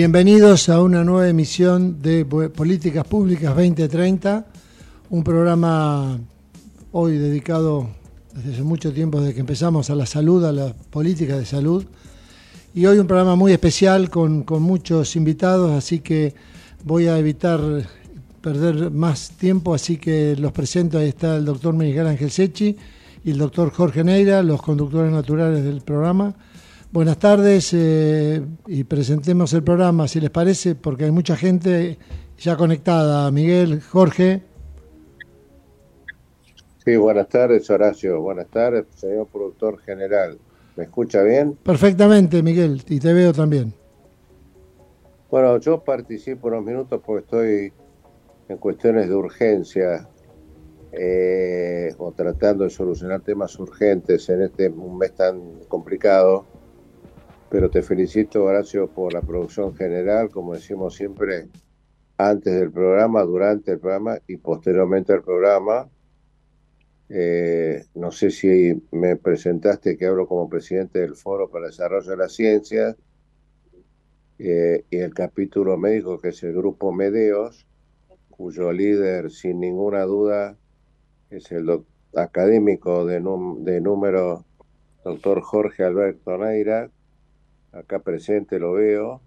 Bienvenidos a una nueva emisión de Políticas Públicas 2030, un programa hoy dedicado desde hace mucho tiempo, desde que empezamos a la salud, a la política de salud, y hoy un programa muy especial con, muchos invitados, así que voy a evitar perder más tiempo, así que los presento, ahí está el doctor Miguel Ángel Sechi y el doctor Jorge Neira, los conductores naturales del programa. Buenas tardes eh, y presentemos el programa, si les parece, porque hay mucha gente ya conectada. Miguel, Jorge. Sí, buenas tardes, Horacio. Buenas tardes, señor productor general. ¿Me escucha bien? Perfectamente, Miguel, y te veo también. Bueno, yo participo unos minutos porque estoy en cuestiones de urgencia eh, o tratando de solucionar temas urgentes en este mes tan complicado pero te felicito, Horacio, por la producción general, como decimos siempre, antes del programa, durante el programa y posteriormente al programa. Eh, no sé si me presentaste que hablo como presidente del Foro para el Desarrollo de la Ciencia eh, y el capítulo médico, que es el grupo Medeos, cuyo líder, sin ninguna duda, es el académico de, de número doctor Jorge Alberto Neira, acá presente lo veo,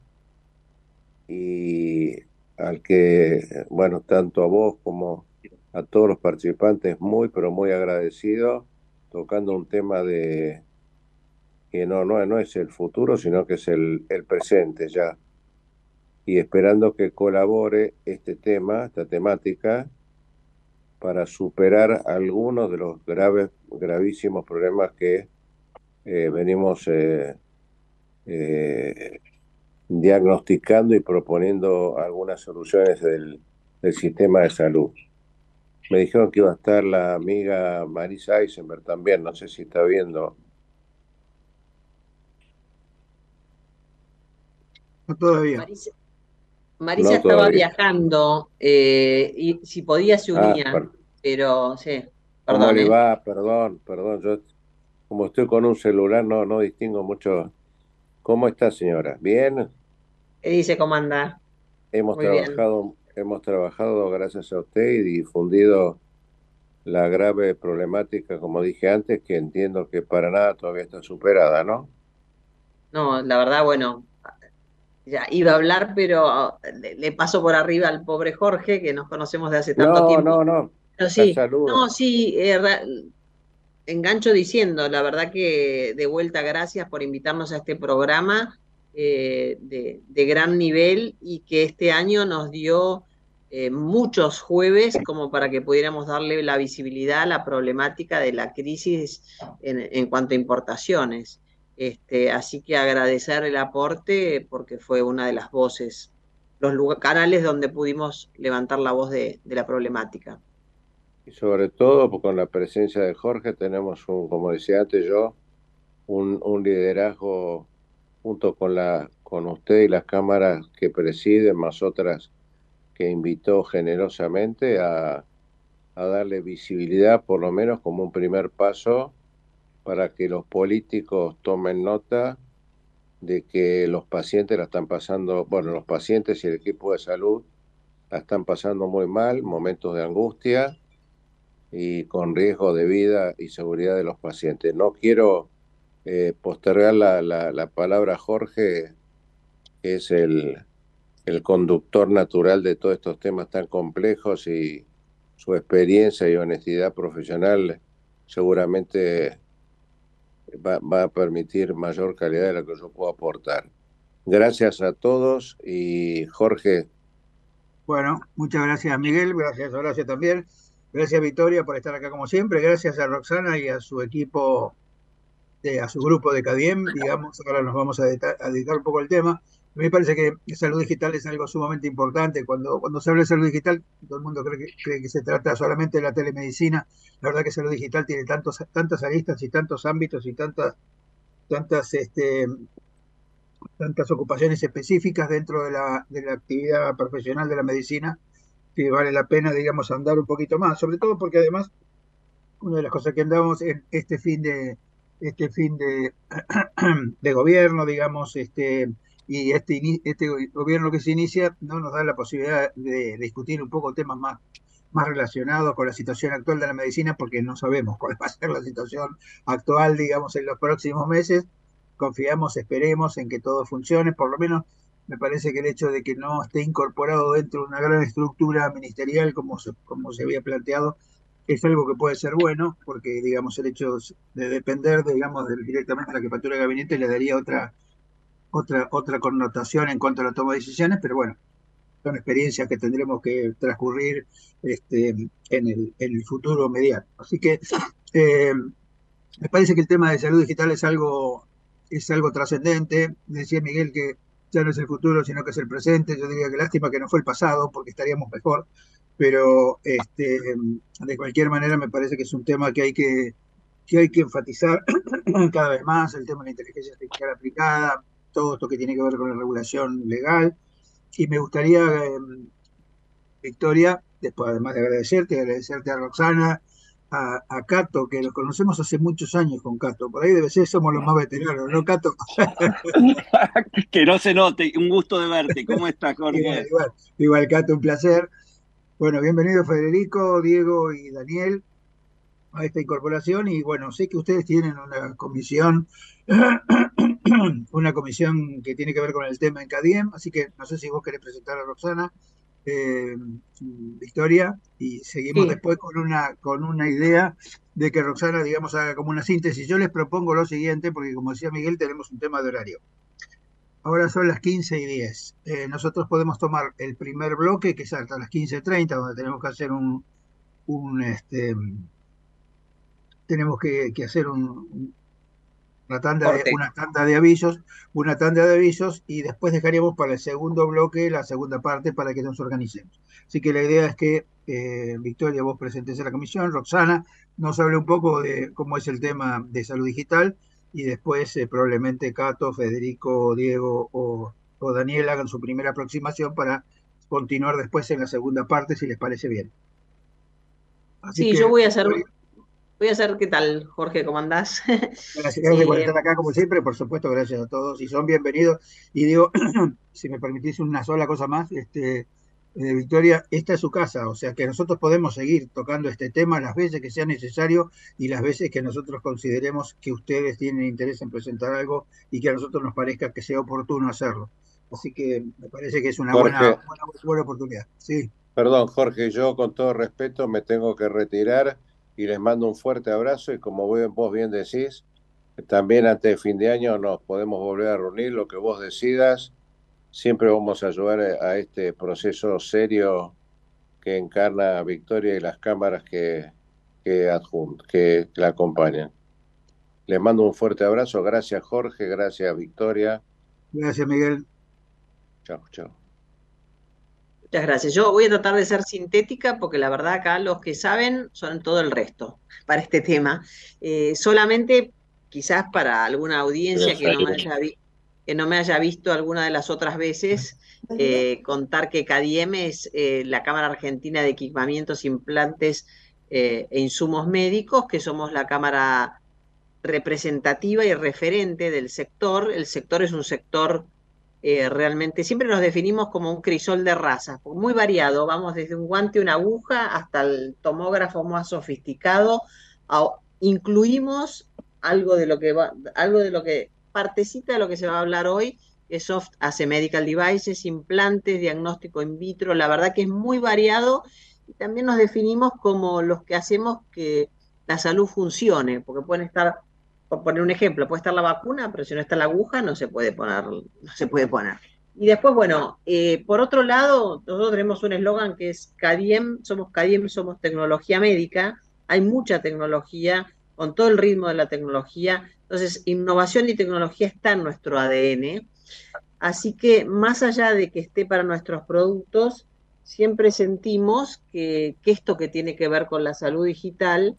y al que, bueno, tanto a vos como a todos los participantes, muy, pero muy agradecido, tocando un tema de que no, no, no es el futuro, sino que es el, el presente ya. Y esperando que colabore este tema, esta temática, para superar algunos de los graves, gravísimos problemas que eh, venimos eh, eh, diagnosticando y proponiendo algunas soluciones del, sistema de salud. Me dijeron que iba a estar la amiga Marisa Eisenberg también, no sé si está viendo. No todavía. Marisa, estaba viajando eh, y si podía se ah, unía, pero sí. Perdón, ¿Cómo va? Perdón, perdón. Yo, como estoy con un celular, no, no distingo mucho ¿Cómo está, señora? ¿Bien? ¿Qué dice, cómo anda? Hemos trabajado, hemos trabajado gracias a usted y difundido la grave problemática, como dije antes, que entiendo que para nada todavía está superada, ¿no? No, la verdad, bueno, ya iba a hablar, pero le, paso por arriba al pobre Jorge, que nos conocemos de hace tanto tiempo. No, no, no. sí, no, sí, eh, engancho diciendo, la verdad que de vuelta gracias por invitarnos a este programa eh, de, gran nivel y que este año nos dio eh, muchos jueves como para que pudiéramos darle la visibilidad a la problemática de la crisis en, cuanto a importaciones. Este, así que agradecer el aporte porque fue una de las voces, los canales donde pudimos levantar la voz de la problemática y sobre todo con la presencia de Jorge tenemos, un, como decía antes yo, un, un liderazgo junto con, la, con usted y las cámaras que presiden, más otras que invitó generosamente a, a darle visibilidad, por lo menos como un primer paso, para que los políticos tomen nota de que los pacientes la están pasando, bueno, los pacientes y el equipo de salud la están pasando muy mal, momentos de angustia, y con riesgo de vida y seguridad de los pacientes. No quiero eh, postergar la, la, palabra Jorge, que es el, el conductor natural de todos estos temas tan complejos y su experiencia y honestidad profesional seguramente va, va, a permitir mayor calidad de lo que yo puedo aportar. Gracias a todos y Jorge. Bueno, muchas gracias Miguel, gracias Horacio también. Gracias Victoria por estar acá como siempre. Gracias a Roxana y a su equipo, de, a su grupo de CADIEM. Digamos, ahora nos vamos a dedicar, un poco al tema. Me parece que salud digital es algo sumamente importante. Cuando, cuando se habla de salud digital, todo el mundo cree que, cree que se trata solamente de la telemedicina. La verdad que salud digital tiene tantos, tantas aristas y tantos ámbitos y tantas, tantas, este, tantas ocupaciones específicas dentro de la, de la actividad profesional de la medicina que vale la pena, digamos, andar un poquito más, sobre todo porque además una de las cosas que andamos en este fin de este fin de, de gobierno, digamos, este y este, este gobierno que se inicia no nos da la posibilidad de, discutir un poco temas más, más relacionados con la situación actual de la medicina, porque no sabemos cuál va a ser la situación actual, digamos, en los próximos meses. Confiamos, esperemos en que todo funcione, por lo menos me parece que el hecho de que no esté incorporado dentro de una gran estructura ministerial como se, como se había planteado es algo que puede ser bueno, porque digamos el hecho de depender, digamos, directamente de la jefatura de gabinete le daría otra otra, otra connotación en cuanto a la toma de decisiones, pero bueno, son experiencias que tendremos que transcurrir este, en, el, en el futuro mediano. Así que eh, me parece que el tema de salud digital es algo, es algo trascendente. Decía Miguel que ya no es el futuro, sino que es el presente. Yo diría que lástima que no fue el pasado, porque estaríamos mejor. Pero este, de cualquier manera me parece que es un tema que hay que, que hay que enfatizar cada vez más, el tema de la inteligencia artificial aplicada, todo esto que tiene que ver con la regulación legal. Y me gustaría, em, Victoria, después además de agradecerte, agradecerte a Roxana, a, a, Cato, que lo conocemos hace muchos años con Cato. Por ahí debe ser, somos los más veteranos, ¿no, Cato? que no se note, un gusto de verte. ¿Cómo estás, Jorge? Igual, igual, igual, Cato, un placer. Bueno, bienvenido Federico, Diego y Daniel a esta incorporación y bueno, sé que ustedes tienen una comisión, una comisión que tiene que ver con el tema en CADIEM, así que no sé si vos querés presentar a Roxana, eh, Victoria, y seguimos después con una, con una idea de que Roxana, digamos, haga como una síntesis. Yo les propongo lo siguiente, porque como decía Miguel, tenemos un tema de horario. Ahora son las 15 y 10. Eh, nosotros podemos tomar el primer bloque, que es hasta las 15.30, donde tenemos que hacer un, un este, tenemos que, hacer una, tanda de, una tanda de avisos, una tanda de avisos y después dejaríamos para el segundo bloque la segunda parte para que nos organicemos. Así que la idea es que eh, Victoria, vos presentes a la comisión, Roxana nos hable un poco de cómo es el tema de salud digital y después eh, probablemente Cato, Federico, Diego o, o Daniel hagan su primera aproximación para continuar después en la segunda parte si les parece bien. sí, yo voy a hacer Voy a hacer, ¿qué tal, Jorge? ¿Cómo andás? Gracias, por estar acá, como siempre, por supuesto, gracias a todos y son bienvenidos. Y digo, si me permitís una sola cosa más, este, eh, Victoria, esta es su casa, o sea que nosotros podemos seguir tocando este tema las veces que sea necesario y las veces que nosotros consideremos que ustedes tienen interés en presentar algo y que a nosotros nos parezca que sea oportuno hacerlo. Así que me parece que es una buena, buena, buena oportunidad. Sí. Perdón, Jorge, yo con todo respeto me tengo que retirar y les mando un fuerte abrazo y como vos bien decís, también antes de fin de año nos podemos volver a reunir, lo que vos decidas, siempre vamos a ayudar a este proceso serio que encarna Victoria y las cámaras que, que, que la acompañan. Les mando un fuerte abrazo, gracias Jorge, gracias Victoria. Gracias Miguel. Chao, chao. Muchas gracias. Yo voy a tratar de ser sintética porque la verdad acá los que saben son todo el resto para este tema. Eh, solamente quizás para alguna audiencia que no, me haya que no, me haya visto alguna de las otras veces, eh, contar que CADIEM es eh, la Cámara Argentina de Equipamientos, Implantes e Insumos Médicos, que somos la Cámara representativa y referente del sector. El sector es un sector eh, realmente siempre nos definimos como un crisol de razas, muy variado, vamos desde un guante, una aguja, hasta el tomógrafo más sofisticado, incluimos algo de lo que va, algo de lo que partecita de lo que se va a hablar hoy, que Soft hace medical devices, implantes, diagnóstico in vitro, la verdad que es muy variado y también nos definimos como los que hacemos que la salud funcione, porque pueden estar por poner un ejemplo, puede estar la vacuna, pero si no está la aguja, no se puede poner, no se puede poner. Y después, bueno, eh, por otro lado, nosotros tenemos un eslogan que es CADIEM, somos CADIEM, somos tecnología médica, hay mucha tecnología, con todo el ritmo de la tecnología, entonces innovación y tecnología está en nuestro ADN, así que más allá de que esté para nuestros productos, siempre sentimos que, esto que tiene que ver con la salud digital,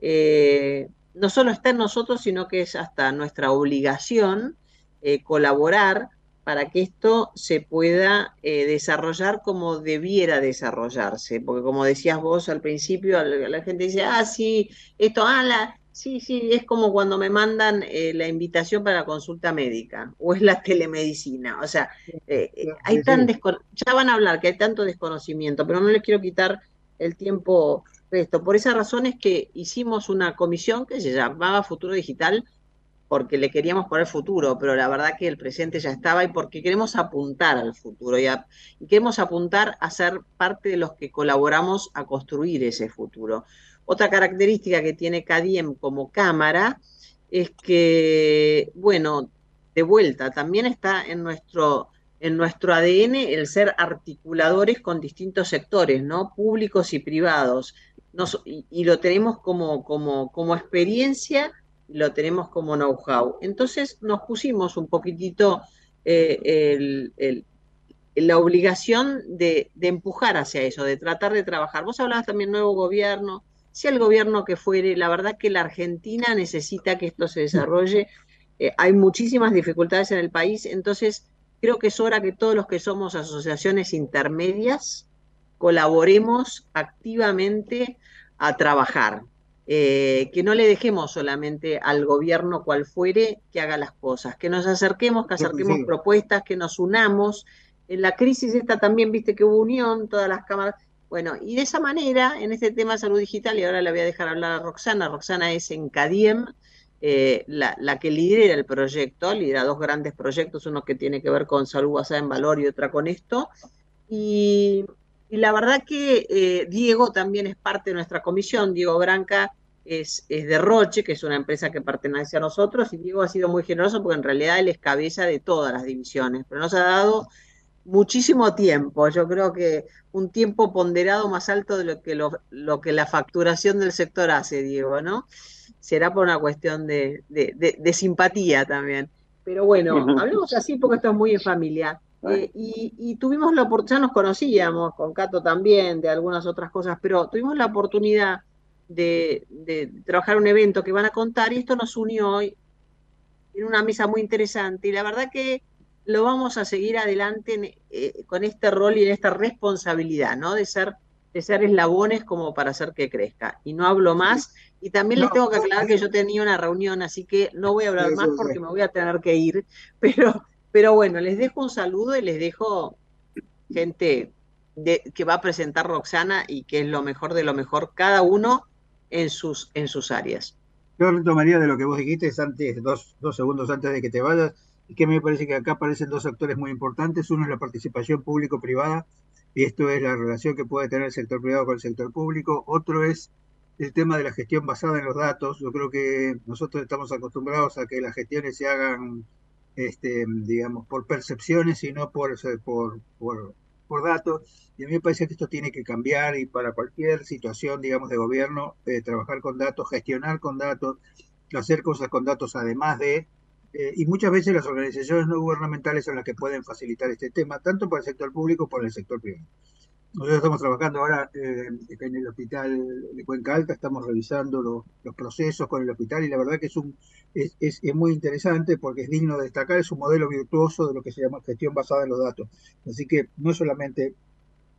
eh, no solo está en nosotros, sino que es hasta nuestra obligación eh, colaborar para que esto se pueda eh, desarrollar como debiera desarrollarse. Porque como decías vos al principio, la, gente dice, ah, sí, esto, ah, Sí, sí, es como cuando me mandan eh, la invitación para la consulta médica o es la telemedicina. O sea, eh, hay tan ya van a hablar que hay tanto desconocimiento, pero no les quiero quitar el tiempo esto. Por esa razón es que hicimos una comisión que se llamaba Futuro Digital porque le queríamos poner futuro, pero la verdad que el presente ya estaba y porque queremos apuntar al futuro y, queremos apuntar a ser parte de los que colaboramos a construir ese futuro. Otra característica que tiene CADIEM como cámara es que, bueno, de vuelta, también está en nuestro, en nuestro ADN el ser articuladores con distintos sectores, ¿no? Públicos y privados. Y, lo tenemos como, como, como experiencia lo tenemos como know-how. Entonces nos pusimos un poquitito eh, la obligación de, de, empujar hacia eso, de tratar de trabajar. Vos hablabas también nuevo gobierno, sea el gobierno que fuere, la verdad que la Argentina necesita que esto se desarrolle. Eh, hay muchísimas dificultades en el país, entonces creo que es hora que todos los que somos asociaciones intermedias colaboremos activamente a trabajar. Eh, que no le dejemos solamente al gobierno cual fuere que haga las cosas, que nos acerquemos, que acerquemos propuestas, que nos unamos. En la crisis esta también, viste que hubo unión, todas las cámaras, bueno, y de esa manera, en este tema de salud digital, y ahora le voy a dejar hablar a Roxana, Roxana es en CADIEM, eh, la, que lidera el proyecto, lidera dos grandes proyectos, uno que tiene que ver con salud basada en valor y otra con esto. Y, la verdad que eh, Diego también es parte de nuestra comisión, Diego Branca es, es, de Roche, que es una empresa que pertenece a nosotros, y Diego ha sido muy generoso porque en realidad él es cabeza de todas las divisiones, pero nos ha dado muchísimo tiempo. Yo creo que un tiempo ponderado más alto de lo que, lo, que la facturación del sector hace, Diego, ¿no? Será por una cuestión de, de, simpatía también. Pero bueno, hablemos así porque esto es muy en familia. Eh, y, tuvimos la oportunidad, ya nos conocíamos, con Cato también, de algunas otras cosas, pero tuvimos la oportunidad de, de trabajar un evento que van a contar y esto nos unió hoy en una mesa muy interesante. Y la verdad que lo vamos a seguir adelante eh, con este rol y en esta responsabilidad, ¿no? De ser, de ser eslabones como para hacer que crezca. Y no hablo más. Y también les tengo que aclarar que yo tenía una reunión, así que no voy a hablar más porque me voy a tener que ir. Pero, pero bueno, les dejo un saludo y les dejo gente de, que va a presentar Roxana y que es lo mejor de lo mejor, cada uno en sus, en sus áreas. Yo retomaría de lo que vos dijiste antes, dos, dos segundos antes de que te vayas y que me parece que acá aparecen dos actores muy importantes. Uno es la participación público-privada, y esto es la relación que puede tener el sector privado con el sector público. Otro es el tema de la gestión basada en los datos. Yo creo que nosotros estamos acostumbrados a que las gestiones se hagan, este, digamos, por percepciones y no por, por, por, por datos. Y a mí me parece que esto tiene que cambiar y para cualquier situación, digamos, de gobierno, eh, trabajar con datos, gestionar con datos, hacer cosas con datos además de eh, y muchas veces las organizaciones no gubernamentales son las que pueden facilitar este tema, tanto para el sector público como para el sector privado. Nosotros estamos trabajando ahora eh, en el hospital de Cuenca Alta, estamos revisando los procesos con el hospital y la verdad que es, un, es, es, muy interesante porque es digno de destacar, es un modelo virtuoso de lo que se llama gestión basada en los datos. Así que no es solamente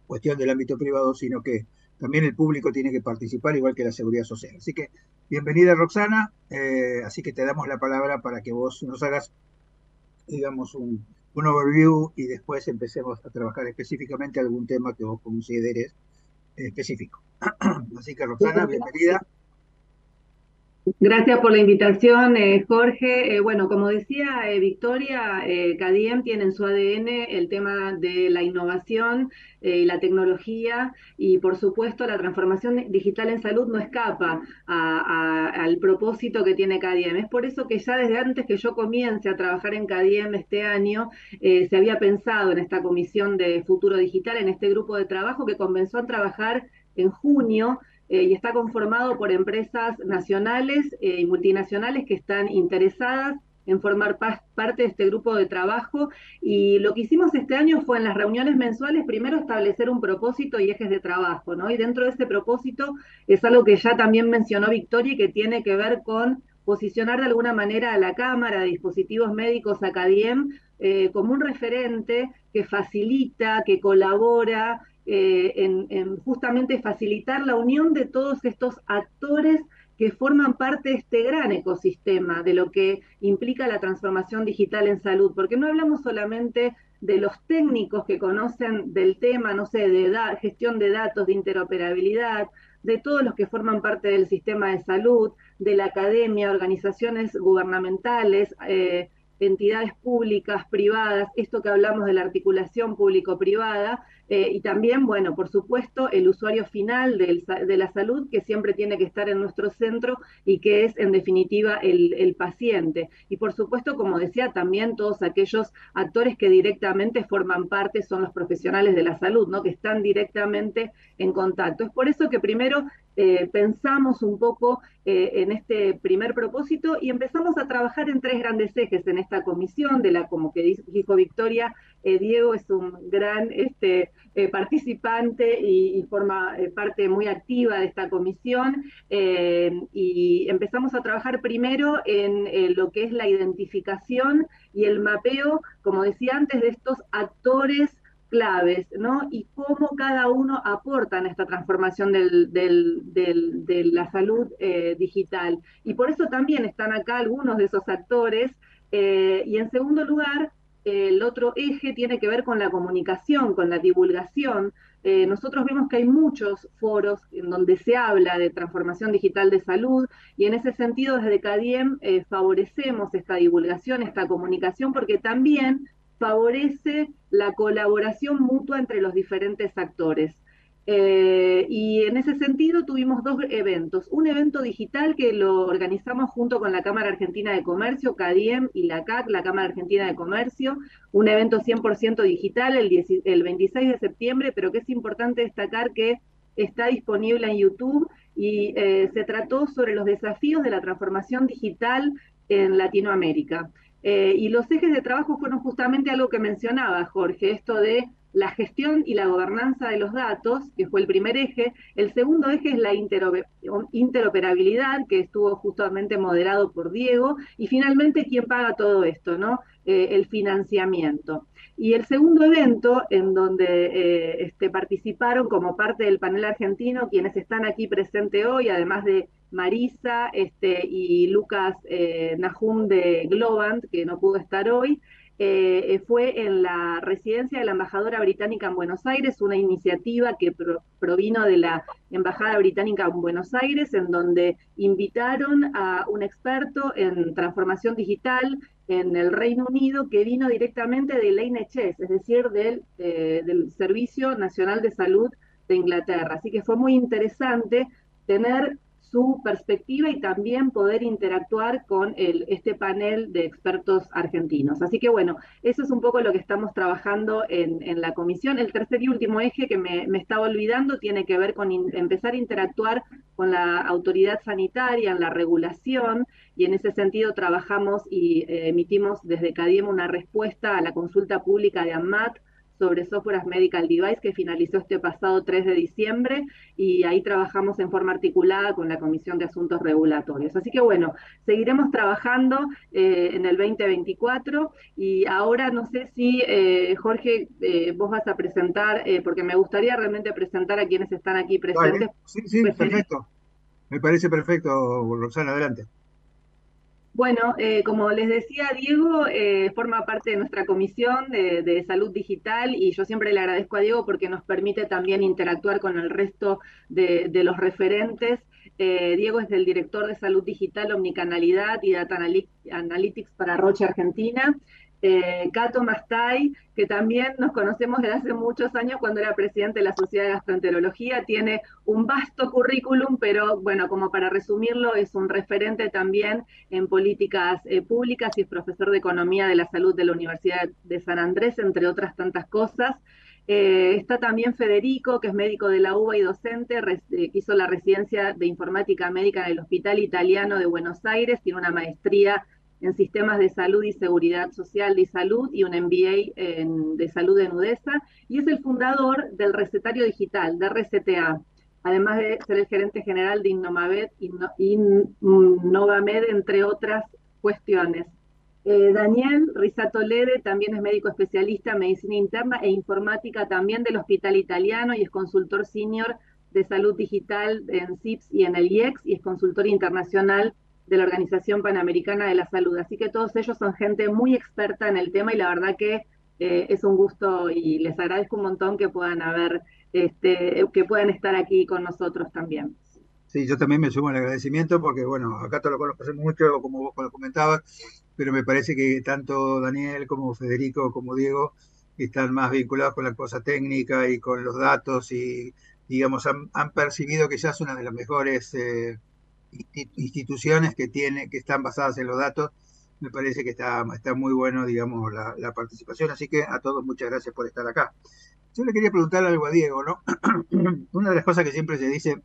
cuestión del ámbito privado, sino que también el público tiene que participar, igual que la seguridad social. Así que bienvenida Roxana, eh, así que te damos la palabra para que vos nos hagas, digamos, un, un overview y después empecemos a trabajar específicamente algún tema que vos consideres específico. Así que Roxana, bienvenida. Gracias por la invitación, eh, Jorge. Eh, bueno, como decía eh, Victoria, CADIEM tiene en su ADN el tema de la innovación y la tecnología y, por supuesto, la transformación digital en salud no escapa al propósito que tiene CADIEM. Es por eso que ya desde antes que yo comience a trabajar en CADIEM este año, se había pensado en esta comisión de futuro digital, en este grupo de trabajo que comenzó a trabajar en junio eh, y está conformado por empresas nacionales eh, y multinacionales que están interesadas en formar parte de este grupo de trabajo. Y lo que hicimos este año fue en las reuniones mensuales, primero establecer un propósito y ejes de trabajo, ¿no? Y dentro de ese propósito es algo que ya también mencionó Victoria y que tiene que ver con posicionar de alguna manera a la Cámara de Dispositivos Médicos Acadiem eh, como un referente que facilita, que colabora eh, en, justamente facilitar la unión de todos estos actores que forman parte de este gran ecosistema de lo que implica la transformación digital en salud, porque no hablamos solamente de los técnicos que conocen del tema, no sé, de gestión de datos, de interoperabilidad, de todos los que forman parte del sistema de salud, de la academia, organizaciones gubernamentales, eh, entidades públicas, privadas, esto que hablamos de la articulación público-privada, eh, y también, bueno, por supuesto, el usuario final de la salud, que siempre tiene que estar en nuestro centro y que es, en definitiva, el, paciente. Y por supuesto, como decía, también todos aquellos actores que directamente forman parte son los profesionales de la salud, ¿no? Que están directamente en contacto. Es por eso que primero eh, pensamos un poco eh, en este primer propósito y empezamos a trabajar en tres grandes ejes en esta comisión, de la, como que dijo Victoria, Diego es un gran este, participante y, forma parte muy activa de esta comisión y empezamos a trabajar primero en lo que es la identificación y el mapeo, como decía antes, de estos actores claves, ¿no? Y cómo cada uno aporta en esta transformación de la salud eh, digital. Y por eso también están acá algunos de esos actores. Eh, y en segundo lugar, el otro eje tiene que ver con la comunicación, con la divulgación. Eh, nosotros vemos que hay muchos foros en donde se habla de transformación digital de salud y en ese sentido desde CADIEM favorecemos esta divulgación, esta comunicación, porque también favorece la colaboración mutua entre los diferentes actores. Eh, y en ese sentido tuvimos dos eventos. Un evento digital que lo organizamos junto con la Cámara Argentina de Comercio, CADIEM y la CAC, la Cámara Argentina de Comercio, un evento 100% digital el, el 26 de septiembre, pero que es importante destacar que está disponible en YouTube y eh, se trató sobre los desafíos de la transformación digital en Latinoamérica. Eh, y los ejes de trabajo fueron justamente algo que mencionaba Jorge, esto de la gestión y la gobernanza de los datos, que fue el primer eje. El segundo eje es la interoperabilidad, que estuvo justamente moderado por Diego. Y finalmente, ¿quién paga todo esto? ¿no? Eh, el financiamiento. Y el segundo evento, en donde eh, este, participaron como parte del panel argentino, quienes están aquí presentes hoy, además de Marisa este, y Lucas eh, de Globant, que no pudo estar hoy, eh, fue en la residencia de la embajadora británica en Buenos Aires, una iniciativa que provino de la embajada británica en Buenos Aires, en donde invitaron a un experto en transformación digital en el Reino Unido que vino directamente del NHS, es decir, eh, del Servicio Nacional de Salud de Inglaterra. Así que fue muy interesante tener su perspectiva y también poder interactuar con el, este panel de expertos argentinos. Así que bueno, eso es un poco lo que estamos trabajando en, la comisión. El tercer y último eje que me, estaba olvidando tiene que ver con empezar a interactuar con la autoridad sanitaria en la regulación y en ese sentido trabajamos y eh, emitimos desde CADIEM una respuesta a la consulta pública de AMAT sobre Software Medical Device que finalizó este pasado 3 de diciembre y ahí trabajamos en forma articulada con la Comisión de Asuntos Regulatorios. Así que bueno, seguiremos trabajando eh, en el 2024 y ahora no sé si eh, Jorge, eh, vos vas a presentar, porque me gustaría realmente presentar a quienes están aquí presentes. Sí, sí, perfecto. Me parece perfecto, Roxana, adelante. Bueno, eh, como les decía, Diego eh, forma parte de nuestra comisión de, salud digital y yo siempre le agradezco a Diego porque nos permite también interactuar con el resto de, los referentes. Eh, Diego es el director de salud digital, omnicanalidad y data analytics para Roche Argentina eh, Cato Mastay, que también nos conocemos desde hace muchos años cuando era presidente de la Sociedad de Gastroenterología, tiene un vasto currículum, pero bueno, como para resumirlo, es un referente también en políticas eh, públicas y es profesor de Economía de la Salud de la Universidad de San Andrés, entre otras tantas cosas. Eh, está también Federico, que es médico de la UBA y docente, eh, hizo la residencia de informática médica en el Hospital Italiano de Buenos Aires, tiene una maestría en sistemas de salud y seguridad social y salud y un MBA de salud en UDESA y es el fundador del recetario digital, de RCTA, además de ser el gerente general de Innovamed, Innovamed entre otras cuestiones. Eh, Daniel Risato Lede también es médico especialista en medicina interna e informática también del Hospital Italiano y es consultor senior de salud digital en CIPS y en el IEX y es consultor internacional de la Organización Panamericana de la Salud. Así que todos ellos son gente muy experta en el tema y la verdad que eh, es un gusto y les agradezco un montón que puedan haber, este, que puedan estar aquí con nosotros también. Sí, yo también me sumo al agradecimiento porque, bueno, acá te lo conozco mucho, como vos lo comentabas, pero me parece que tanto Daniel como Federico como Diego están más vinculados con la cosa técnica y con los datos y, digamos, han, percibido que ya es una de las mejores eh, instituciones que tiene, que están basadas en los datos. Me parece que está, está muy bueno, digamos, la, la participación. Así que a todos muchas gracias por estar acá. Yo le quería preguntar algo a Diego, ¿no? una de las cosas que siempre se dice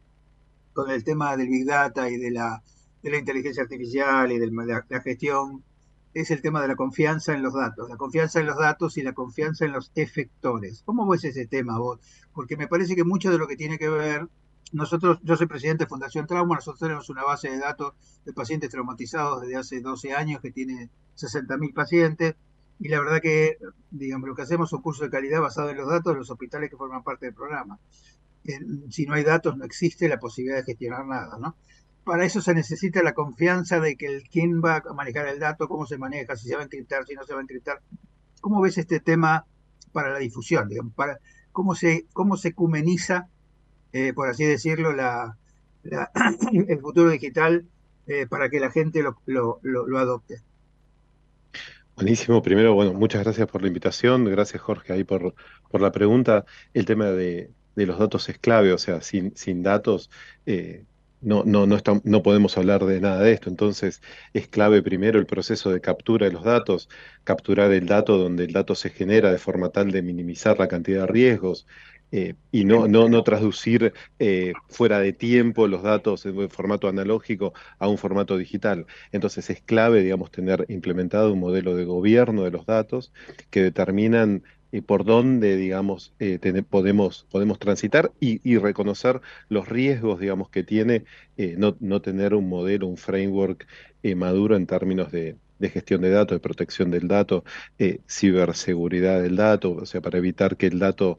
con el tema del Big Data y de la, de la inteligencia artificial y de la, gestión, es el tema de la confianza en los datos, la confianza en los datos y la confianza en los efectores. ¿Cómo ves ese tema vos? Porque me parece que mucho de lo que tiene que ver, nosotros, yo soy presidente de Fundación Trauma, nosotros tenemos una base de datos de pacientes traumatizados desde hace 12 años que tiene 60.000 pacientes, y la verdad que, digamos, lo que hacemos es un curso de calidad basado en los datos de los hospitales que forman parte del programa si no hay datos no existe la posibilidad de gestionar nada, ¿no? Para eso se necesita la confianza de que el, quién va a manejar el dato, cómo se maneja, si se va a encriptar, si no se va a encriptar. ¿Cómo ves este tema para la difusión? Digamos, para, ¿cómo, se, ¿Cómo se ecumeniza, eh, por así decirlo, la, el futuro digital eh, para que la gente lo, lo, adopte? Buenísimo. Primero, bueno, muchas gracias por la invitación. Gracias, Jorge, ahí por, por la pregunta. El tema de, de los datos es clave, o sea, sin, sin datos eh, no, no, no, no podemos hablar de nada de esto. Entonces, es clave primero el proceso de captura de los datos, capturar el dato donde el dato se genera de forma tal de minimizar la cantidad de riesgos. Eh, y no, no, no traducir eh, fuera de tiempo los datos en formato analógico a un formato digital. Entonces es clave, digamos, tener implementado un modelo de gobierno de los datos que determinan y por dónde, digamos, eh, podemos, podemos transitar y, reconocer los riesgos, digamos, que tiene eh, no, no, tener un modelo, un framework eh, maduro en términos de, gestión de datos, de protección del dato, ciberseguridad del dato, o sea, para evitar que el dato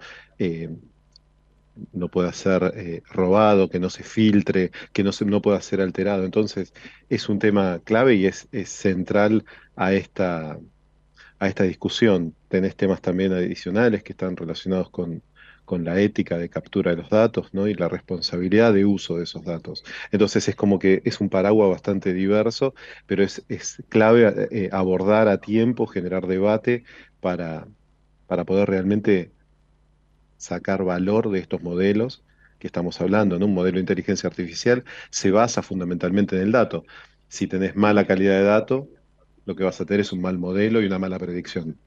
no pueda ser robado, que no se filtre, que no, se, no pueda ser alterado. Entonces, es un tema clave y es, es central a esta a esta discusión. Tenés temas también adicionales que están relacionados con, con la ética de captura de los datos ¿no? y la responsabilidad de uso de esos datos. Entonces es como que es un paraguas bastante diverso, pero es, es clave eh, abordar a tiempo, generar debate para, para poder realmente sacar valor de estos modelos que estamos hablando. ¿no? Un modelo de inteligencia artificial se basa fundamentalmente en el dato. Si tenés mala calidad de dato, lo que vas a tener es un mal modelo y una mala predicción.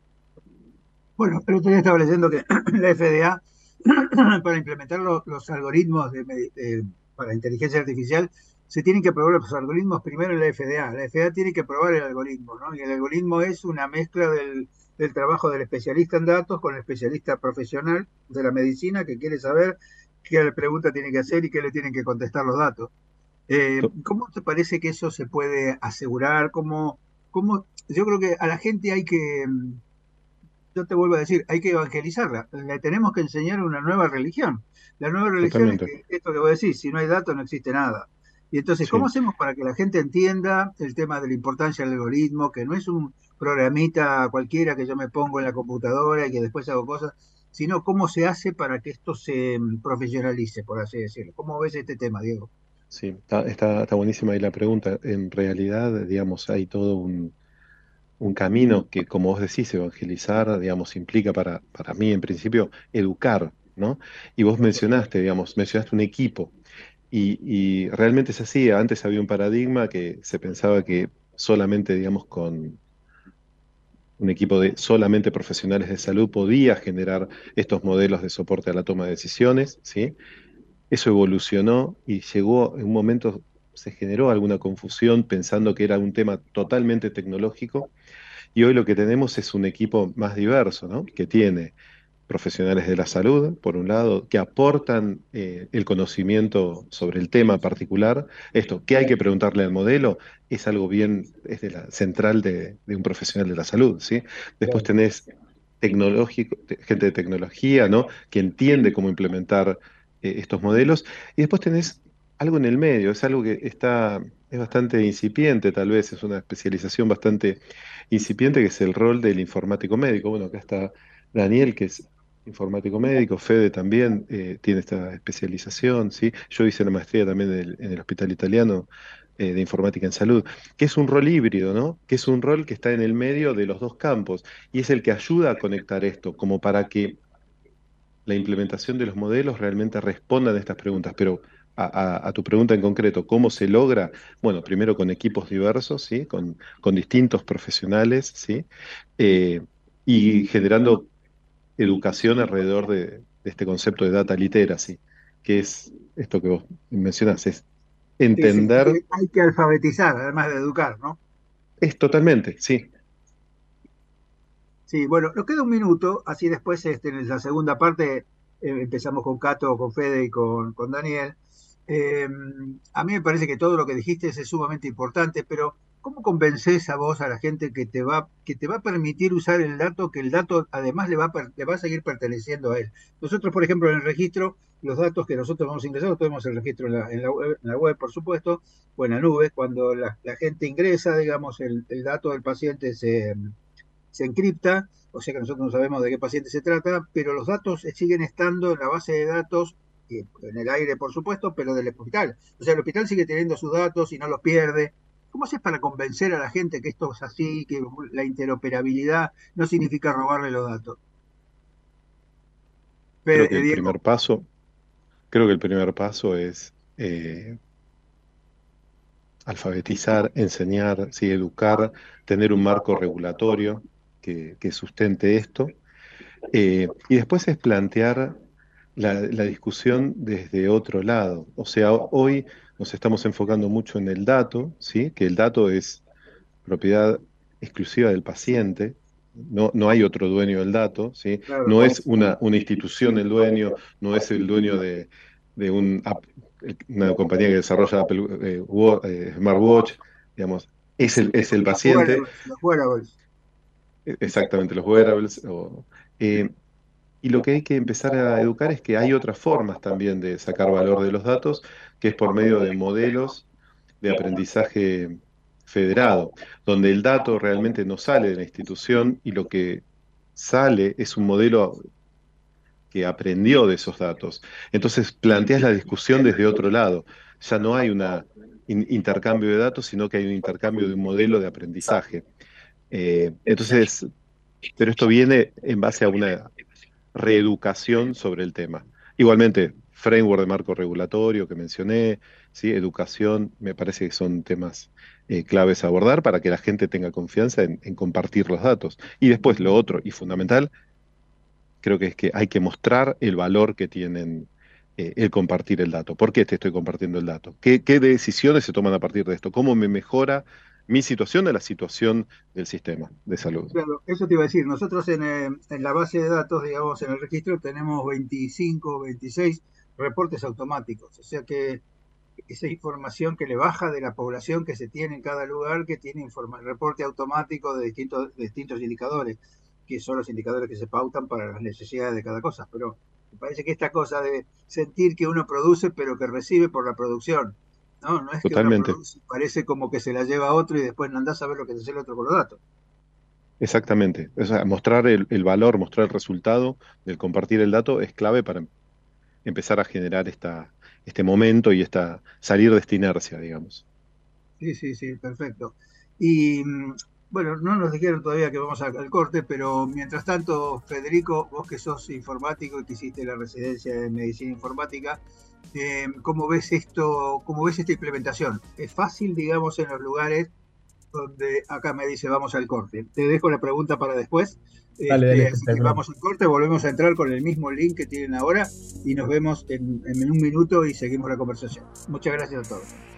Bueno, pero usted estaba leyendo que la FDA, para implementar los, algoritmos de, para inteligencia artificial, se tienen que probar los algoritmos primero en la FDA. La FDA tiene que probar el algoritmo, ¿no? Y el algoritmo es una mezcla del, trabajo del especialista en datos con el especialista profesional de la medicina que quiere saber qué pregunta tiene que hacer y qué le tienen que contestar los datos. Eh, ¿Cómo te parece que eso se puede asegurar? ¿Cómo, yo creo que a la gente hay que, yo te vuelvo a decir, hay que evangelizarla. Le tenemos que enseñar una nueva religión. La nueva religión es esto que voy a decir, si no hay datos no existe nada. Y entonces, ¿cómo hacemos para que la gente entienda el tema de la importancia del algoritmo, que no es un programita cualquiera que yo me pongo en la computadora y que después hago cosas, sino cómo se hace para que esto se mm, profesionalice, por así decirlo? ¿Cómo ves este tema, Diego? Sí, está, está, buenísima ahí la pregunta. En realidad, digamos, hay todo un, un camino que, como vos decís, evangelizar, digamos, implica para, para mí, en principio, educar, ¿no? Y vos mencionaste, digamos, mencionaste un equipo. Y, y realmente es así. Antes había un paradigma que se pensaba que solamente, digamos, con un equipo de solamente profesionales de salud podía generar estos modelos de soporte a la toma de decisiones, ¿sí? Eso evolucionó y llegó en un momento, se generó alguna confusión pensando que era un tema totalmente tecnológico y hoy lo que tenemos es un equipo más diverso, ¿no? Que tiene profesionales de la salud, por un lado, que aportan eh, el conocimiento sobre el tema particular. Esto, ¿qué hay que preguntarle al modelo? Es algo bien, es de la central de, un profesional de la salud, ¿sí? Después tenés tecnológico, gente de tecnología, ¿no? Que entiende cómo implementar eh, estos modelos. Y después tenés algo en el medio, es algo que está, es bastante incipiente, tal vez, es una especialización bastante incipiente, que es el rol del informático médico. Bueno, acá está Daniel, que es informático médico, Fede también eh, tiene esta especialización, ¿sí? Yo hice la maestría también en el, Hospital Italiano eh, de Informática en Salud, que es un rol híbrido, ¿no? Que es un rol que está en el medio de los dos campos y es el que ayuda a conectar esto, como para que la implementación de los modelos realmente respondan a estas preguntas. Pero a, tu pregunta en concreto, ¿cómo se logra? Bueno, primero con equipos diversos, ¿sí? Con, distintos profesionales, ¿sí? Eh, y generando educación alrededor de, este concepto de data literacy, que es esto que vos mencionás, es entender... hay que alfabetizar, además de educar, ¿no? Es totalmente, sí. Sí, bueno, nos queda un minuto, así después este, en la segunda parte eh, empezamos con Cato, con Fede y con, con Daniel. Eh, a mí me parece que todo lo que dijiste es sumamente importante, pero ¿Cómo convences a vos a la gente que te va que te va a permitir usar el dato, que el dato además le va, a, le va a seguir perteneciendo a él? Nosotros, por ejemplo, en el registro, los datos que nosotros vamos a ingresar, tenemos el registro en la, en la, web, por supuesto, o en la nube, cuando la, gente ingresa, digamos, el, dato del paciente se, se encripta, o sea que nosotros no sabemos de qué paciente se trata, pero los datos siguen estando en la base de datos en el aire, por supuesto, pero del hospital. O sea, el hospital sigue teniendo sus datos y no los pierde. ¿Cómo haces para convencer a la gente que esto es así, que la interoperabilidad no significa robarle los datos? creo que el primer paso, creo que el primer paso es eh, alfabetizar, enseñar, sí, educar, tener un marco regulatorio que, sustente esto. Eh, y después es plantear la, la, discusión desde otro lado. O sea, hoy nos estamos enfocando mucho en el dato, ¿sí? que el dato es propiedad exclusiva del paciente, no, no hay otro dueño del dato, ¿sí? no es una, una institución el dueño, no es el dueño de, de un, una compañía que desarrolla Apple, eh, eh, Smartwatch, digamos, es el, es el paciente. Los wearables. E, exactamente, los wearables. Eh, y lo que hay que empezar a educar es que hay otras formas también de sacar valor de los datos, que es por medio de modelos de aprendizaje federado, donde el dato realmente no sale de la institución y lo que sale es un modelo que aprendió de esos datos. Entonces planteas la discusión desde otro lado. Ya no hay un intercambio de datos, sino que hay un intercambio de un modelo de aprendizaje. Eh, entonces, pero esto viene en base a una reeducación sobre el tema. Igualmente, framework de marco regulatorio que mencioné, ¿sí? educación, me parece que son temas eh, claves a abordar para que la gente tenga confianza en, compartir los datos. Y después lo otro y fundamental, creo que es que hay que mostrar el valor que tienen eh, el compartir el dato. ¿Por qué te estoy compartiendo el dato? ¿Qué, ¿Qué decisiones se toman a partir de esto? ¿Cómo me mejora mi situación de la situación del sistema de salud. Claro, eso te iba a decir. Nosotros en, eh, la base de datos, digamos, en el registro, tenemos 25, 26 reportes automáticos. O sea que esa información que le baja de la población que se tiene en cada lugar, que tiene reporte automático de distintos, distintos indicadores, que son los indicadores que se pautan para las necesidades de cada cosa. Pero me parece que esta cosa de sentir que uno produce, pero que recibe por la producción, no, no es Totalmente. que parece como que se la lleva a otro y después no andás a ver lo que hace el otro con los datos. Exactamente. O sea, mostrar el, valor, mostrar el resultado del compartir el dato es clave para empezar a generar esta, este momento y esta salir de esta inercia, digamos. Sí, sí, sí, perfecto. Y mm, bueno, no nos dijeron todavía que vamos al corte, pero mientras tanto, Federico, vos que sos informático y que hiciste la residencia de medicina informática, eh, ¿cómo ves esto, cómo ves esta implementación? ¿Es fácil, digamos, en los lugares donde acá me dice vamos al corte? Te dejo la pregunta para después. Este, vamos al corte, volvemos a entrar con el mismo link que tienen ahora y nos vemos en un minuto y seguimos la conversación. Muchas gracias a todos.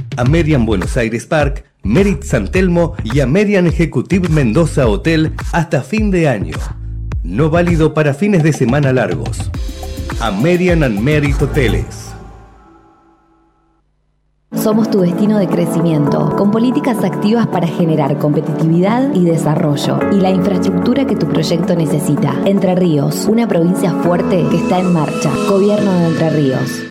American Buenos Aires Park, Merit San Telmo y American Executive Mendoza Hotel hasta fin de año. No válido para fines de semana largos. American and Merit Hoteles. Somos tu destino de crecimiento, con políticas activas para generar competitividad y desarrollo y la infraestructura que tu proyecto necesita. Entre Ríos, una provincia fuerte que está en marcha. Gobierno de Entre Ríos.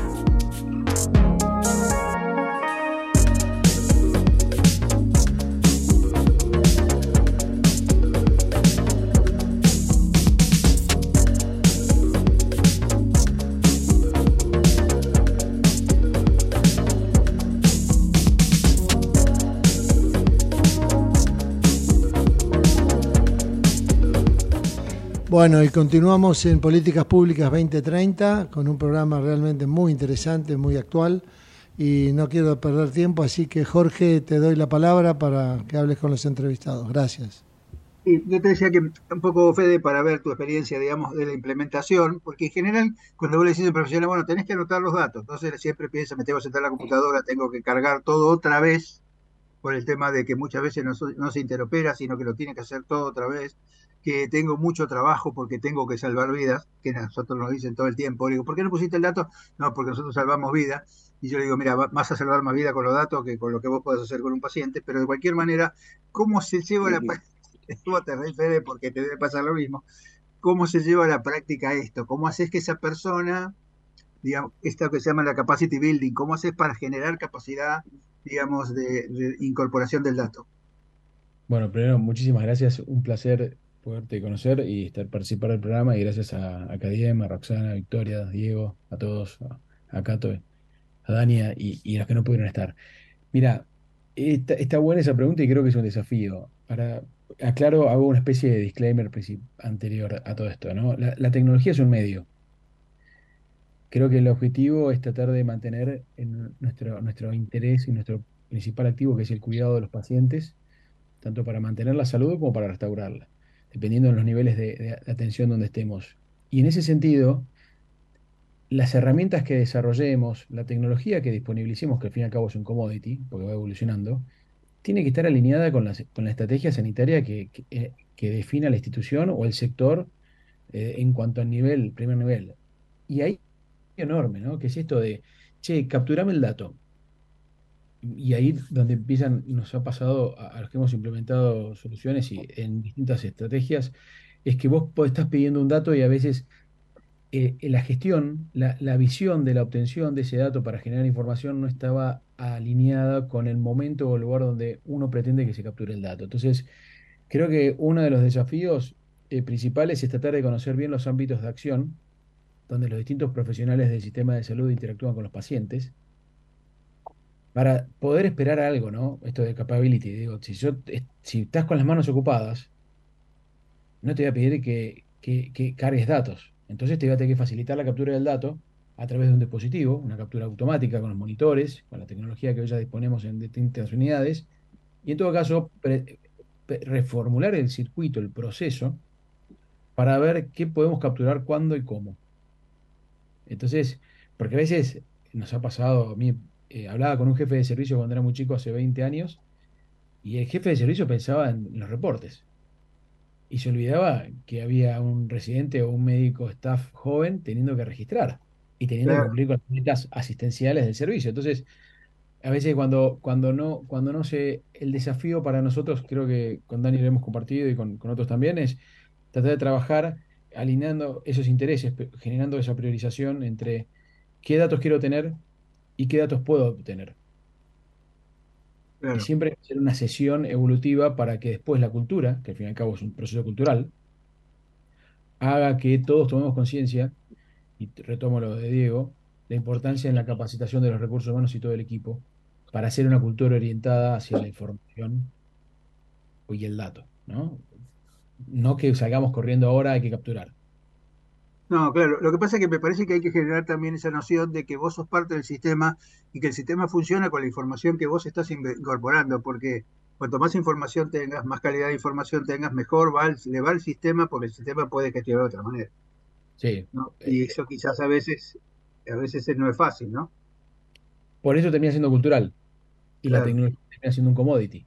Bueno, y continuamos en Políticas Públicas 2030 con un programa realmente muy interesante, muy actual. Y no quiero perder tiempo, así que Jorge, te doy la palabra para que hables con los entrevistados. Gracias. Y yo te decía que un poco, Fede, para ver tu experiencia, digamos, de la implementación, porque en general, cuando vos le decís a un profesional, bueno, tenés que anotar los datos, entonces siempre piensa, me tengo que sentar en la computadora, tengo que cargar todo otra vez, por el tema de que muchas veces no se interopera, sino que lo tiene que hacer todo otra vez que tengo mucho trabajo porque tengo que salvar vidas, que nosotros nos dicen todo el tiempo. digo, ¿por qué no pusiste el dato? No, porque nosotros salvamos vidas. Y yo le digo, mira, vas a salvar más vida con los datos que con lo que vos podés hacer con un paciente, pero de cualquier manera, ¿cómo se lleva la práctica? te porque te debe pasar lo mismo. ¿Cómo se lleva a la práctica esto? ¿Cómo haces que esa persona, digamos, esto que se llama la capacity building, cómo haces para generar capacidad, digamos, de, de incorporación del dato? Bueno, primero, muchísimas gracias. Un placer poderte conocer y estar participar del programa. Y gracias a, a Cadiem, a Roxana, a Victoria, a Diego, a todos, a, Cato, a Dania y, a los que no pudieron estar. Mira, está, buena esa pregunta y creo que es un desafío. Para, aclaro, hago una especie de disclaimer anterior a todo esto. ¿no? La, tecnología es un medio. Creo que el objetivo es tratar de mantener en nuestro, nuestro interés y nuestro principal activo, que es el cuidado de los pacientes, tanto para mantener la salud como para restaurarla dependiendo de los niveles de, atención donde estemos. Y en ese sentido, las herramientas que desarrollemos, la tecnología que disponibilicemos, que al fin y al cabo es un commodity, porque va evolucionando, tiene que estar alineada con la, con la estrategia sanitaria que, que, eh, defina la institución o el sector eh, en cuanto al nivel, primer nivel. Y ahí enorme, ¿no? Que es esto de, che, capturame el dato y ahí donde empiezan, nos ha pasado a, los que hemos implementado soluciones y en distintas estrategias, es que vos estás pidiendo un dato y a veces eh, la gestión, la, visión de la obtención de ese dato para generar información no estaba alineada con el momento o el lugar donde uno pretende que se capture el dato. Entonces, creo que uno de los desafíos eh, principales es tratar de conocer bien los ámbitos de acción donde los distintos profesionales del sistema de salud interactúan con los pacientes para poder esperar algo, ¿no? Esto de capability. Digo, si, yo, si estás con las manos ocupadas, no te voy a pedir que, que, cargues datos. Entonces te voy a tener que facilitar la captura del dato a través de un dispositivo, una captura automática con los monitores, con la tecnología que hoy ya disponemos en distintas unidades, y en todo caso reformular el circuito, el proceso, para ver qué podemos capturar, cuándo y cómo. Entonces, porque a veces nos ha pasado, a mí eh, hablaba con un jefe de servicio cuando era muy chico, hace 20 años, y el jefe de servicio pensaba en los reportes. Y se olvidaba que había un residente o un médico staff joven teniendo que registrar y teniendo que cumplir con las metas asistenciales del servicio. Entonces, a veces cuando, cuando no, cuando no se, el desafío para nosotros, creo que con Dani lo hemos compartido y con, con otros también, es tratar de trabajar alineando esos intereses, generando esa priorización entre qué datos quiero tener, y qué datos puedo obtener. Y siempre hacer una sesión evolutiva para que después la cultura, que al fin y al cabo es un proceso cultural, haga que todos tomemos conciencia, y retomo lo de Diego, la importancia en la capacitación de los recursos humanos y todo el equipo para hacer una cultura orientada hacia la información y el dato, ¿no? No que salgamos corriendo ahora, hay que capturar. No, claro. Lo que pasa es que me parece que hay que generar también esa noción de que vos sos parte del sistema y que el sistema funciona con la información que vos estás incorporando, porque cuanto más información tengas, más calidad de información tengas, mejor va le va al sistema porque el sistema puede gestionar de otra manera. Sí. Y eso quizás a veces, a veces no es fácil, ¿no? Por eso termina siendo cultural y la tecnología termina siendo un commodity.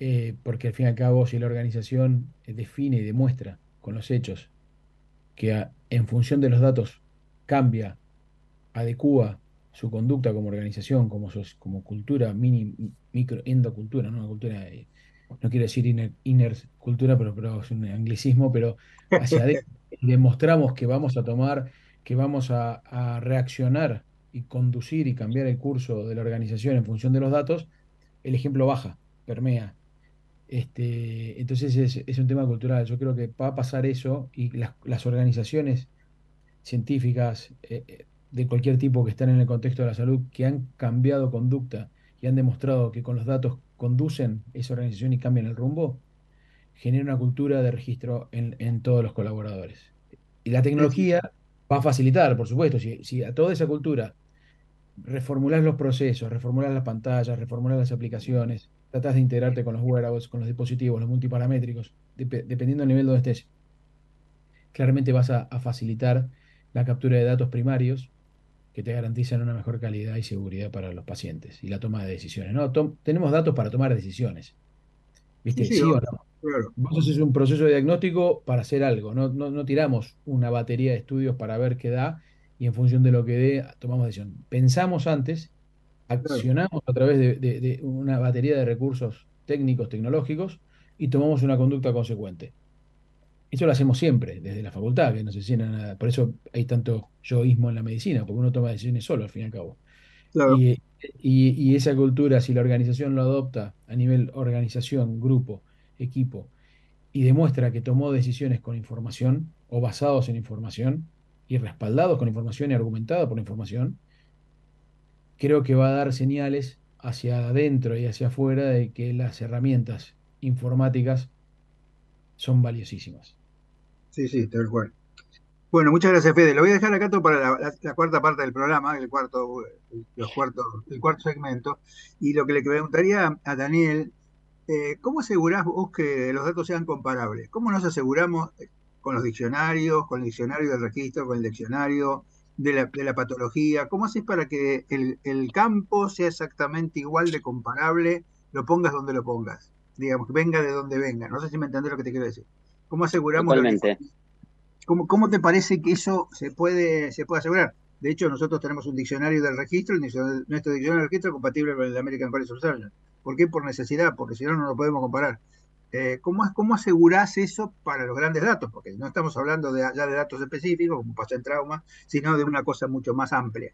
Eh, porque al fin y al cabo, si la organización define y demuestra con los hechos que en función de los datos cambia, adecúa su conducta como organización, como, como cultura, mini, micro, endocultura, ¿no? Una cultura, eh, no quiero decir inner, cultura, pero, pero, es un anglicismo, pero hacia adentro demostramos que vamos a tomar, que vamos a, a, reaccionar y conducir y cambiar el curso de la organización en función de los datos, el ejemplo baja, permea. Este, entonces es, es un tema cultural. Yo creo que va a pasar eso y las, las organizaciones científicas, eh, eh, de cualquier tipo que están en el contexto de la salud, que han cambiado conducta y han demostrado que con los datos conducen esa organización y cambian el rumbo, genera una cultura de registro en, todos los colaboradores. Y la tecnología va a facilitar, por supuesto, si, si a toda esa cultura reformular los procesos, reformular las pantallas, reformular las aplicaciones, tratas de integrarte con los wearables, con los dispositivos, los multiparamétricos, dependiendo del nivel donde estés, claramente vas a facilitar la captura de datos primarios que te garantizan una mejor calidad y seguridad para los pacientes y la toma de decisiones. ¿no? tenemos datos para tomar decisiones. ¿Viste? Sí, o no? Vos haces un proceso de diagnóstico para hacer algo, no, no, tiramos una batería de estudios para ver qué da y en función de lo que dé tomamos decisión. Pensamos antes, accionamos a través de, de una batería de recursos técnicos, tecnológicos y tomamos una conducta consecuente. Eso lo hacemos siempre, desde la facultad, que no se sienta nada. Por eso hay tanto yoísmo en la medicina, porque uno toma decisiones solo, al fin y al cabo. Y, esa cultura, si la organización lo adopta a nivel organización, grupo, equipo, y demuestra que tomó decisiones con información o basados en información y respaldados con información y argumentados por información, creo que va a dar señales hacia adentro y hacia afuera de que las herramientas informáticas son valiosísimas. Sí, sí, tal cual. Bueno, muchas gracias, Fede. Lo voy a dejar acá todo para la, cuarta parte del programa, el cuarto, los cuartos, el cuarto segmento. Y lo que le preguntaría a Daniel, eh, ¿cómo asegurás vos que los datos sean comparables? ¿Cómo nos aseguramos con los diccionarios, con el diccionario del registro, con el diccionario de la, de la patología? ¿Cómo haces para que el, el campo sea exactamente igual de comparable, lo pongas donde lo pongas? digamos, venga de donde venga. No sé si me entendés lo que te quiero decir. ¿Cómo aseguramos? Totalmente. ¿Cómo, ¿Cómo, te parece que eso se puede, se puede asegurar? De hecho, nosotros tenemos un diccionario del registro, nuestro diccionario del registro es compatible con el American College of Surgeons. ¿Por qué? Por necesidad, porque si no, no lo podemos comparar. Eh, ¿cómo, ¿Cómo asegurás eso para los grandes datos? Porque no estamos hablando de, ya de datos específicos, como pasa en trauma, sino de una cosa mucho más amplia.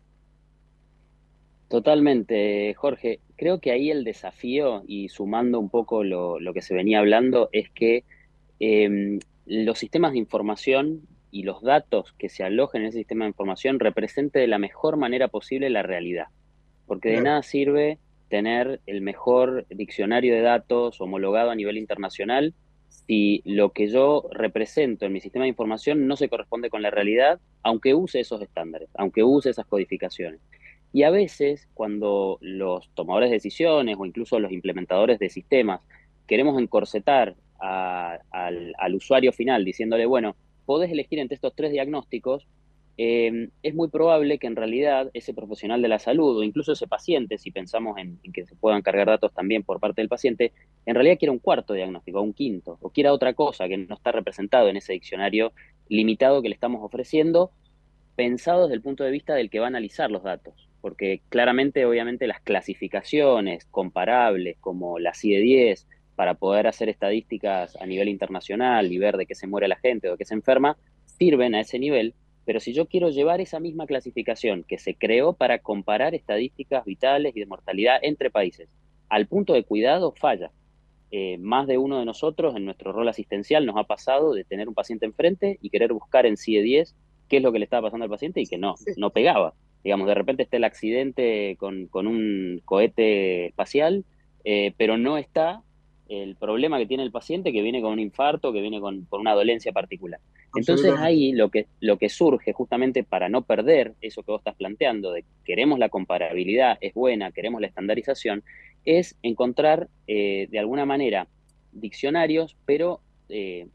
Totalmente, Jorge. Creo que ahí el desafío, y sumando un poco lo, que se venía hablando, es que em, los sistemas de información y los datos que se alojen en ese sistema de información represente de la mejor manera posible la realidad. Porque de nada sirve tener el mejor diccionario de datos homologado a nivel internacional si lo que yo represento en mi sistema de información no se corresponde con la realidad, aunque use esos estándares, aunque use esas codificaciones. Y a veces, cuando los tomadores de decisiones o incluso los implementadores de sistemas queremos encorsetar al, usuario final diciéndole, bueno, podés elegir entre estos tres diagnósticos, em, es muy probable que en realidad ese profesional de la salud o incluso ese paciente, si pensamos en, que se puedan cargar datos también por parte del paciente, en realidad quiera un cuarto diagnóstico, un quinto, o quiera otra cosa que no está representado en ese diccionario limitado que le estamos ofreciendo, pensado desde el punto de vista del que va a analizar los datos. Porque claramente, obviamente, las clasificaciones comparables como la CIE-10 para poder hacer estadísticas a nivel internacional y ver de qué se muere la gente o de qué se enferma, sirven a ese nivel, pero si yo quiero llevar esa misma clasificación que se creó para comparar estadísticas vitales y de mortalidad entre países al punto de cuidado, falla, eh, más de uno de nosotros en nuestro rol asistencial nos ha pasado de tener un paciente enfrente y querer buscar en CIE 10 qué es lo que le estaba pasando al paciente y que no, no pegaba. Digamos, de repente está el accidente con, un cohete espacial, eh, pero no está el problema que tiene el paciente que viene con un infarto, que viene con, una dolencia particular. Entonces ahí lo que, lo que surge justamente para no perder eso que vos estás planteando, de queremos la comparabilidad, es buena, queremos la estandarización, es encontrar eh, de alguna manera diccionarios, pero eh,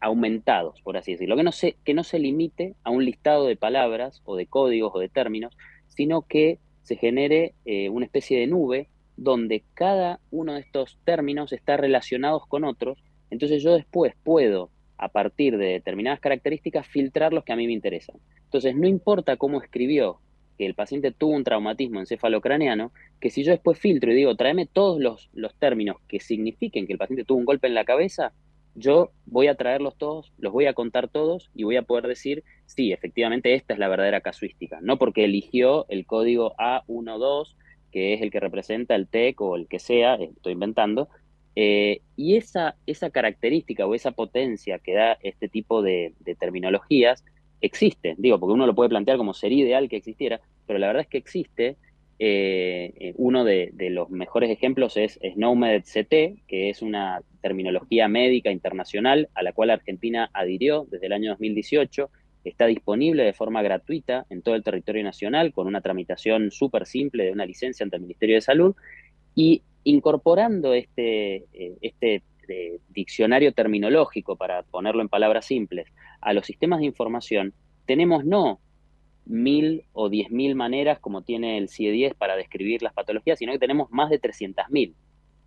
aumentados, por así decirlo, que no, se, que no se limite a un listado de palabras o de códigos o de términos, sino que se genere eh, una especie de nube donde cada uno de estos términos está relacionados con otros, entonces yo después puedo, a partir de determinadas características, filtrar los que a mí me interesan. Entonces, no importa cómo escribió que el paciente tuvo un traumatismo encefalocraneano, que si yo después filtro y digo, tráeme todos los, los términos que signifiquen que el paciente tuvo un golpe en la cabeza, yo voy a traerlos todos, los voy a contar todos y voy a poder decir, sí, efectivamente esta es la verdadera casuística, no porque eligió el código A12 que es el que representa el TEC o el que sea, estoy inventando, eh, y esa, esa característica o esa potencia que da este tipo de, terminologías existe, digo, porque uno lo puede plantear como sería ideal que existiera, pero la verdad es que existe. Eh, eh, uno de, de, los mejores ejemplos es SNOMED CT, que es una terminología médica internacional a la cual Argentina adhirió desde el año 2018 Está disponible de forma gratuita en todo el territorio nacional con una tramitación súper simple de una licencia ante el Ministerio de Salud y incorporando este, eh, este eh, diccionario terminológico, para ponerlo en palabras simples, a los sistemas de información, tenemos no mil o diez mil maneras como tiene el CIE-10 para describir las patologías, sino que tenemos más de trescientas mil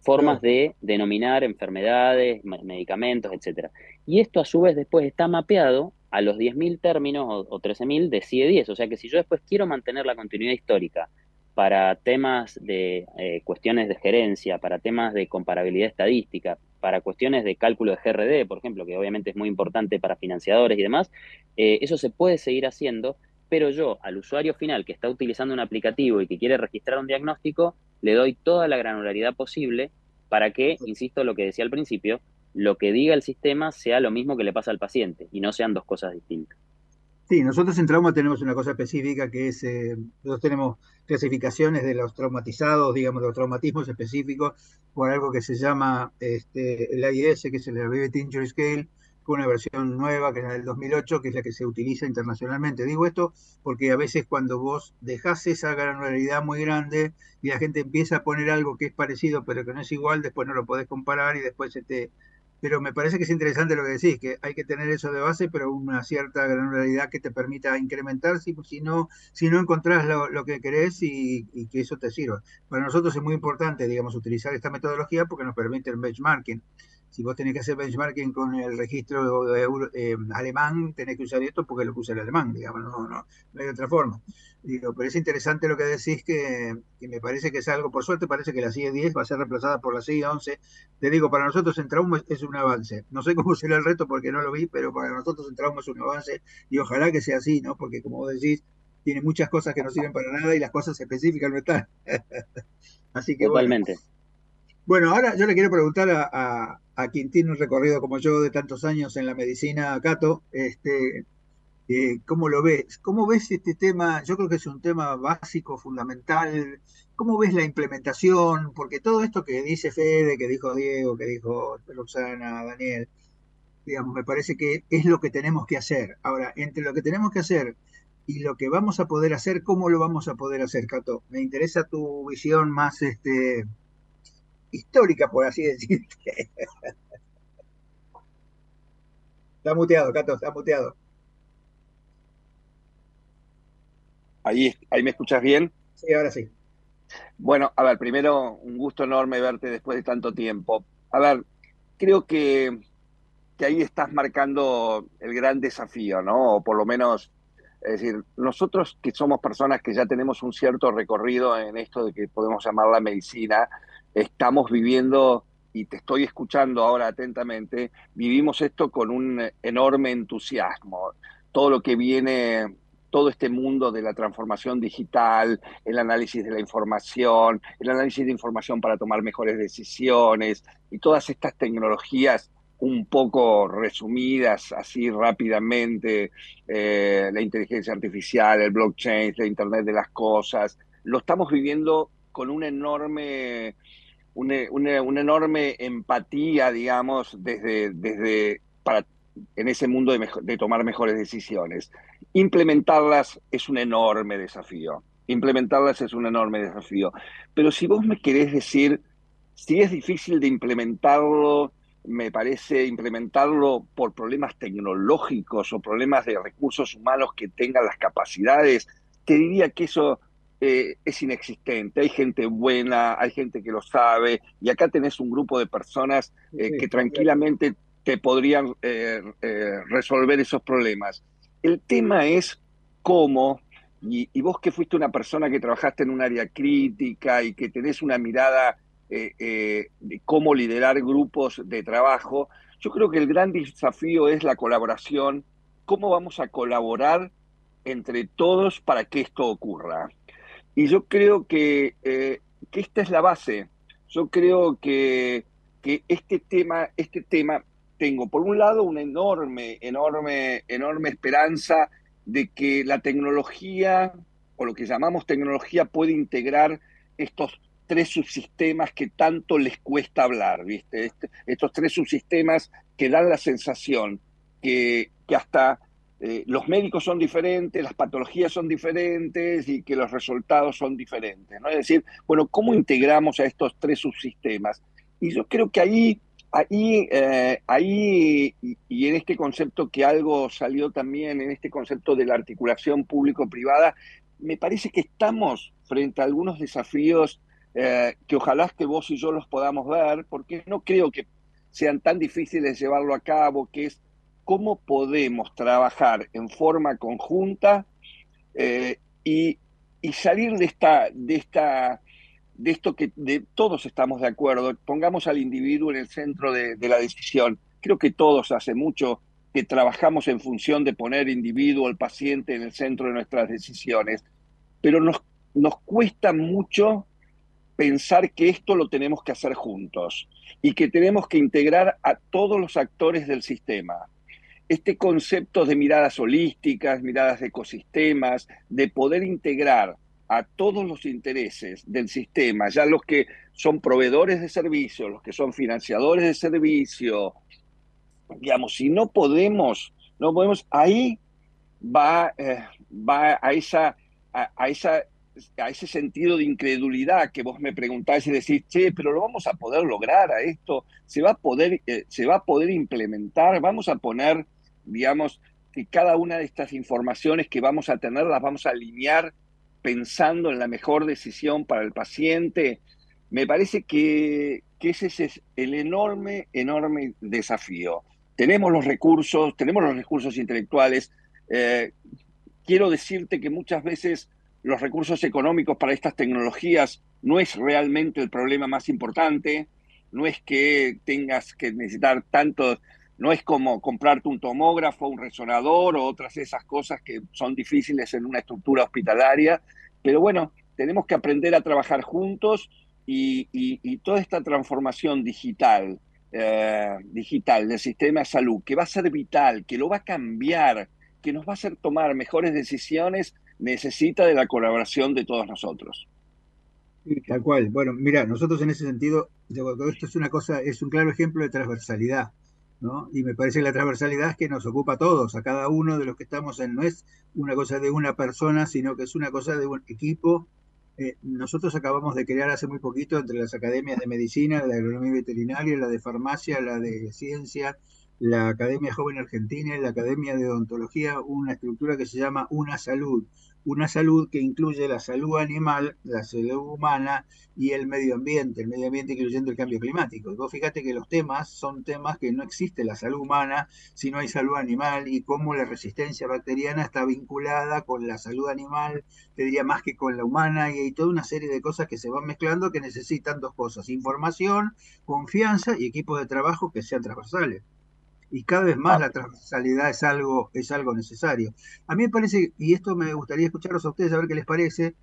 formas de denominar enfermedades, medicamentos, etc. Y esto a su vez después está mapeado a los 10.000 términos o, 13.000 de CIE 10. O sea que si yo después quiero mantener la continuidad histórica para temas de eh, cuestiones de gerencia, para temas de comparabilidad estadística, para cuestiones de cálculo de GRD, por ejemplo, que obviamente es muy importante para financiadores y demás, eh, eso se puede seguir haciendo, pero yo al usuario final que está utilizando un aplicativo y que quiere registrar un diagnóstico, le doy toda la granularidad posible para que, insisto, lo que decía al principio, lo que diga el sistema sea lo mismo que le pasa al paciente y no sean dos cosas distintas. Sí, nosotros en trauma tenemos una cosa específica que es, eh, nosotros tenemos clasificaciones de los traumatizados, digamos, de los traumatismos específicos, por algo que se llama este, el AIS, que es el Vivid Injury Scale, con una versión nueva, que es la del 2008, que es la que se utiliza internacionalmente. Digo esto porque a veces cuando vos dejás esa granularidad muy grande y la gente empieza a poner algo que es parecido pero que no es igual, después no lo podés comparar y después se te pero me parece que es interesante lo que decís, que hay que tener eso de base, pero una cierta granularidad que te permita incrementar si, no si no encontrás lo, que querés y, que eso te sirva. Para nosotros es muy importante, digamos, utilizar esta metodología porque nos permite el benchmarking si vos tenés que hacer benchmarking con el registro eh, alemán, tenés que usar esto porque lo usa el alemán, digamos, no, no, no hay otra forma. Digo, pero es interesante lo que decís, que, me parece que es algo, por suerte parece que la CIE 10 va a ser reemplazada por la CIE 11. Te digo, para nosotros en trauma es un avance. No sé cómo será el reto porque no lo vi, pero para nosotros en trauma es un avance y ojalá que sea así, ¿no? Porque como vos decís, tiene muchas cosas que no sirven para nada y las cosas específicas no están. así que Totalmente. Bueno. ahora yo le quiero preguntar a, a quien tiene un recorrido como yo de tantos años en la medicina, Cato, este, eh, ¿cómo lo ves? ¿Cómo ves este tema? Yo creo que es un tema básico, fundamental. ¿Cómo ves la implementación? Porque todo esto que dice Fede, que dijo Diego, que dijo Roxana, Daniel, digamos, me parece que es lo que tenemos que hacer. Ahora, entre lo que tenemos que hacer y lo que vamos a poder hacer, ¿cómo lo vamos a poder hacer, Cato? Me interesa tu visión más este, histórica, por así decirte. está muteado, Cato, está muteado. Ahí, ahí me escuchas bien. Sí, ahora sí. Bueno, a ver, primero un gusto enorme verte después de tanto tiempo. A ver, creo que, que ahí estás marcando el gran desafío, ¿no? O por lo menos, es decir, nosotros que somos personas que ya tenemos un cierto recorrido en esto de que podemos llamar la medicina, estamos viviendo, y te estoy escuchando ahora atentamente, vivimos esto con un enorme entusiasmo. Todo lo que viene todo este mundo de la transformación digital, el análisis de la información, el análisis de información para tomar mejores decisiones y todas estas tecnologías un poco resumidas así rápidamente, eh, la inteligencia artificial, el blockchain, la Internet de las Cosas, lo estamos viviendo con una enorme, una, enorme empatía, digamos, desde, desde para, en ese mundo de, de tomar mejores decisiones. Implementarlas es un enorme desafío. Implementarlas es un enorme desafío. Pero si vos me querés decir si es difícil de implementarlo, me parece implementarlo por problemas tecnológicos o problemas de recursos humanos que tengan las capacidades, te diría que eso eh, es inexistente. Hay gente buena, hay gente que lo sabe, y acá tenés un grupo de personas eh, que tranquilamente te podrían eh, resolver esos problemas. El tema es cómo, y, y, vos que fuiste una persona que trabajaste en un área crítica y que tenés una mirada de cómo liderar grupos de trabajo, yo creo que el gran desafío es la colaboración, cómo vamos a colaborar entre todos para que esto ocurra. Y yo creo que, eh, que esta es la base. Yo creo que, que este tema, este tema, tengo por un lado una enorme, enorme, enorme esperanza de que la tecnología, o lo que llamamos tecnología, puede integrar estos tres subsistemas que tanto les cuesta hablar, ¿viste? Estos tres subsistemas que dan la sensación que, que hasta eh, los médicos son diferentes, las patologías son diferentes y que los resultados son diferentes. ¿no? Es decir, bueno, ¿cómo integramos a estos tres subsistemas? Y yo creo que ahí, ahí, eh, ahí y, en este concepto que algo salió también, en este concepto de la articulación público-privada, me parece que estamos frente a algunos desafíos eh, que ojalá que vos y yo los podamos ver, porque no creo que sean tan difíciles llevarlo a cabo, que es cómo podemos trabajar en forma conjunta eh, y, salir de esta, de esta, de esto que todos estamos de acuerdo, pongamos al individuo en el centro de, la decisión. Creo que todos hace mucho que trabajamos en función de poner individuo, al paciente en el centro de nuestras decisiones, pero nos cuesta mucho pensar que esto lo tenemos que hacer juntos y que tenemos que integrar a todos los actores del sistema este concepto de miradas holísticas, miradas de ecosistemas, de poder integrar a todos los intereses del sistema, ya los que son proveedores de servicios, los que son financiadores de servicio, digamos, si no podemos, no podemos, ahí va, eh, va a, esa, a, esa, a ese sentido de incredulidad que vos me preguntás y decís, che, pero lo vamos a poder lograr a esto, se va a poder, eh, se va a poder implementar, vamos a poner digamos, que cada una de estas informaciones que vamos a tener las vamos a alinear pensando en la mejor decisión para el paciente. Me parece que, ese es el enorme, enorme desafío. Tenemos los recursos, tenemos los recursos intelectuales. Eh, quiero decirte que muchas veces los recursos económicos para estas tecnologías no es realmente el problema más importante, no es que tengas que necesitar tantos no es como comprarte un tomógrafo, un resonador o otras esas cosas que son difíciles en una estructura hospitalaria, pero bueno, tenemos que aprender a trabajar juntos y, toda esta transformación digital, eh, digital del sistema de salud, que va a ser vital, que lo va a cambiar, que nos va a hacer tomar mejores decisiones, necesita de la colaboración de todos nosotros. tal cual. Bueno, mira, nosotros en ese sentido, esto es una cosa, es un claro ejemplo de transversalidad. Y me parece la transversalidad que nos ocupa a todos, a cada uno de los que estamos en, no es una cosa de una persona, sino que es una cosa de un equipo. Eh, nosotros acabamos de crear hace muy poquito entre las academias de medicina, la de agronomía veterinaria, la de farmacia, la de ciencia, la Academia Joven Argentina y la Academia de Odontología, una estructura que se llama Una Salud, una salud que incluye la salud animal, la salud humana y el medio ambiente, el medio ambiente incluyendo el cambio climático. Vos fíjate que los temas son temas que no existe la salud humana si no hay salud animal y cómo la resistencia bacteriana está vinculada con la salud animal, te diría más que con la humana, y hay toda una serie de cosas que se van mezclando que necesitan dos cosas, información, confianza y equipos de trabajo que sean transversales. Y cada vez más la transversalidad es algo, es algo necesario. A mí me parece, y esto me gustaría escucharlos a ustedes a ver qué les parece,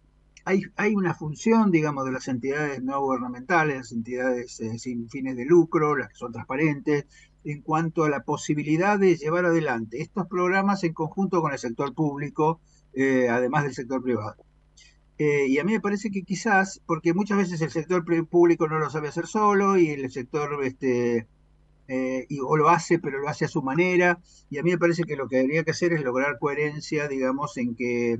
hay, hay una función, digamos, de las entidades no gubernamentales, las entidades eh, sin fines de lucro, las que son transparentes, en cuanto a la posibilidad de llevar adelante estos programas en conjunto con el sector público, eh, además del sector privado. Eh, y a mí me parece que quizás, porque muchas veces el sector público no lo sabe hacer solo y el sector, este, eh, o lo hace, pero lo hace a su manera, y a mí me parece que lo que debería que hacer es lograr coherencia, digamos, en que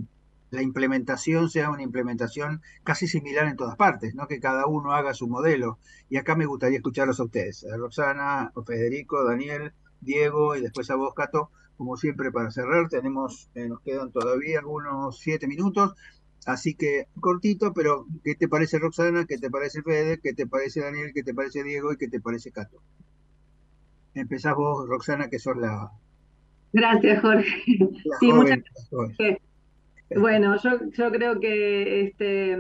la implementación sea una implementación casi similar en todas partes, no que cada uno haga su modelo. Y acá me gustaría escucharlos a ustedes, a Roxana, Federico, Daniel, Diego y después a vos, Cato, como siempre para cerrar. Tenemos, eh, nos quedan todavía algunos siete minutos. Así que cortito, pero ¿qué te parece Roxana? ¿Qué te parece Fede? ¿Qué te parece Daniel? ¿Qué te parece Diego? ¿Y qué te parece Cato? Empezás vos, Roxana, que sos la... Gracias, Jorge. sí, muchas gracias. Bueno, yo, yo creo que este,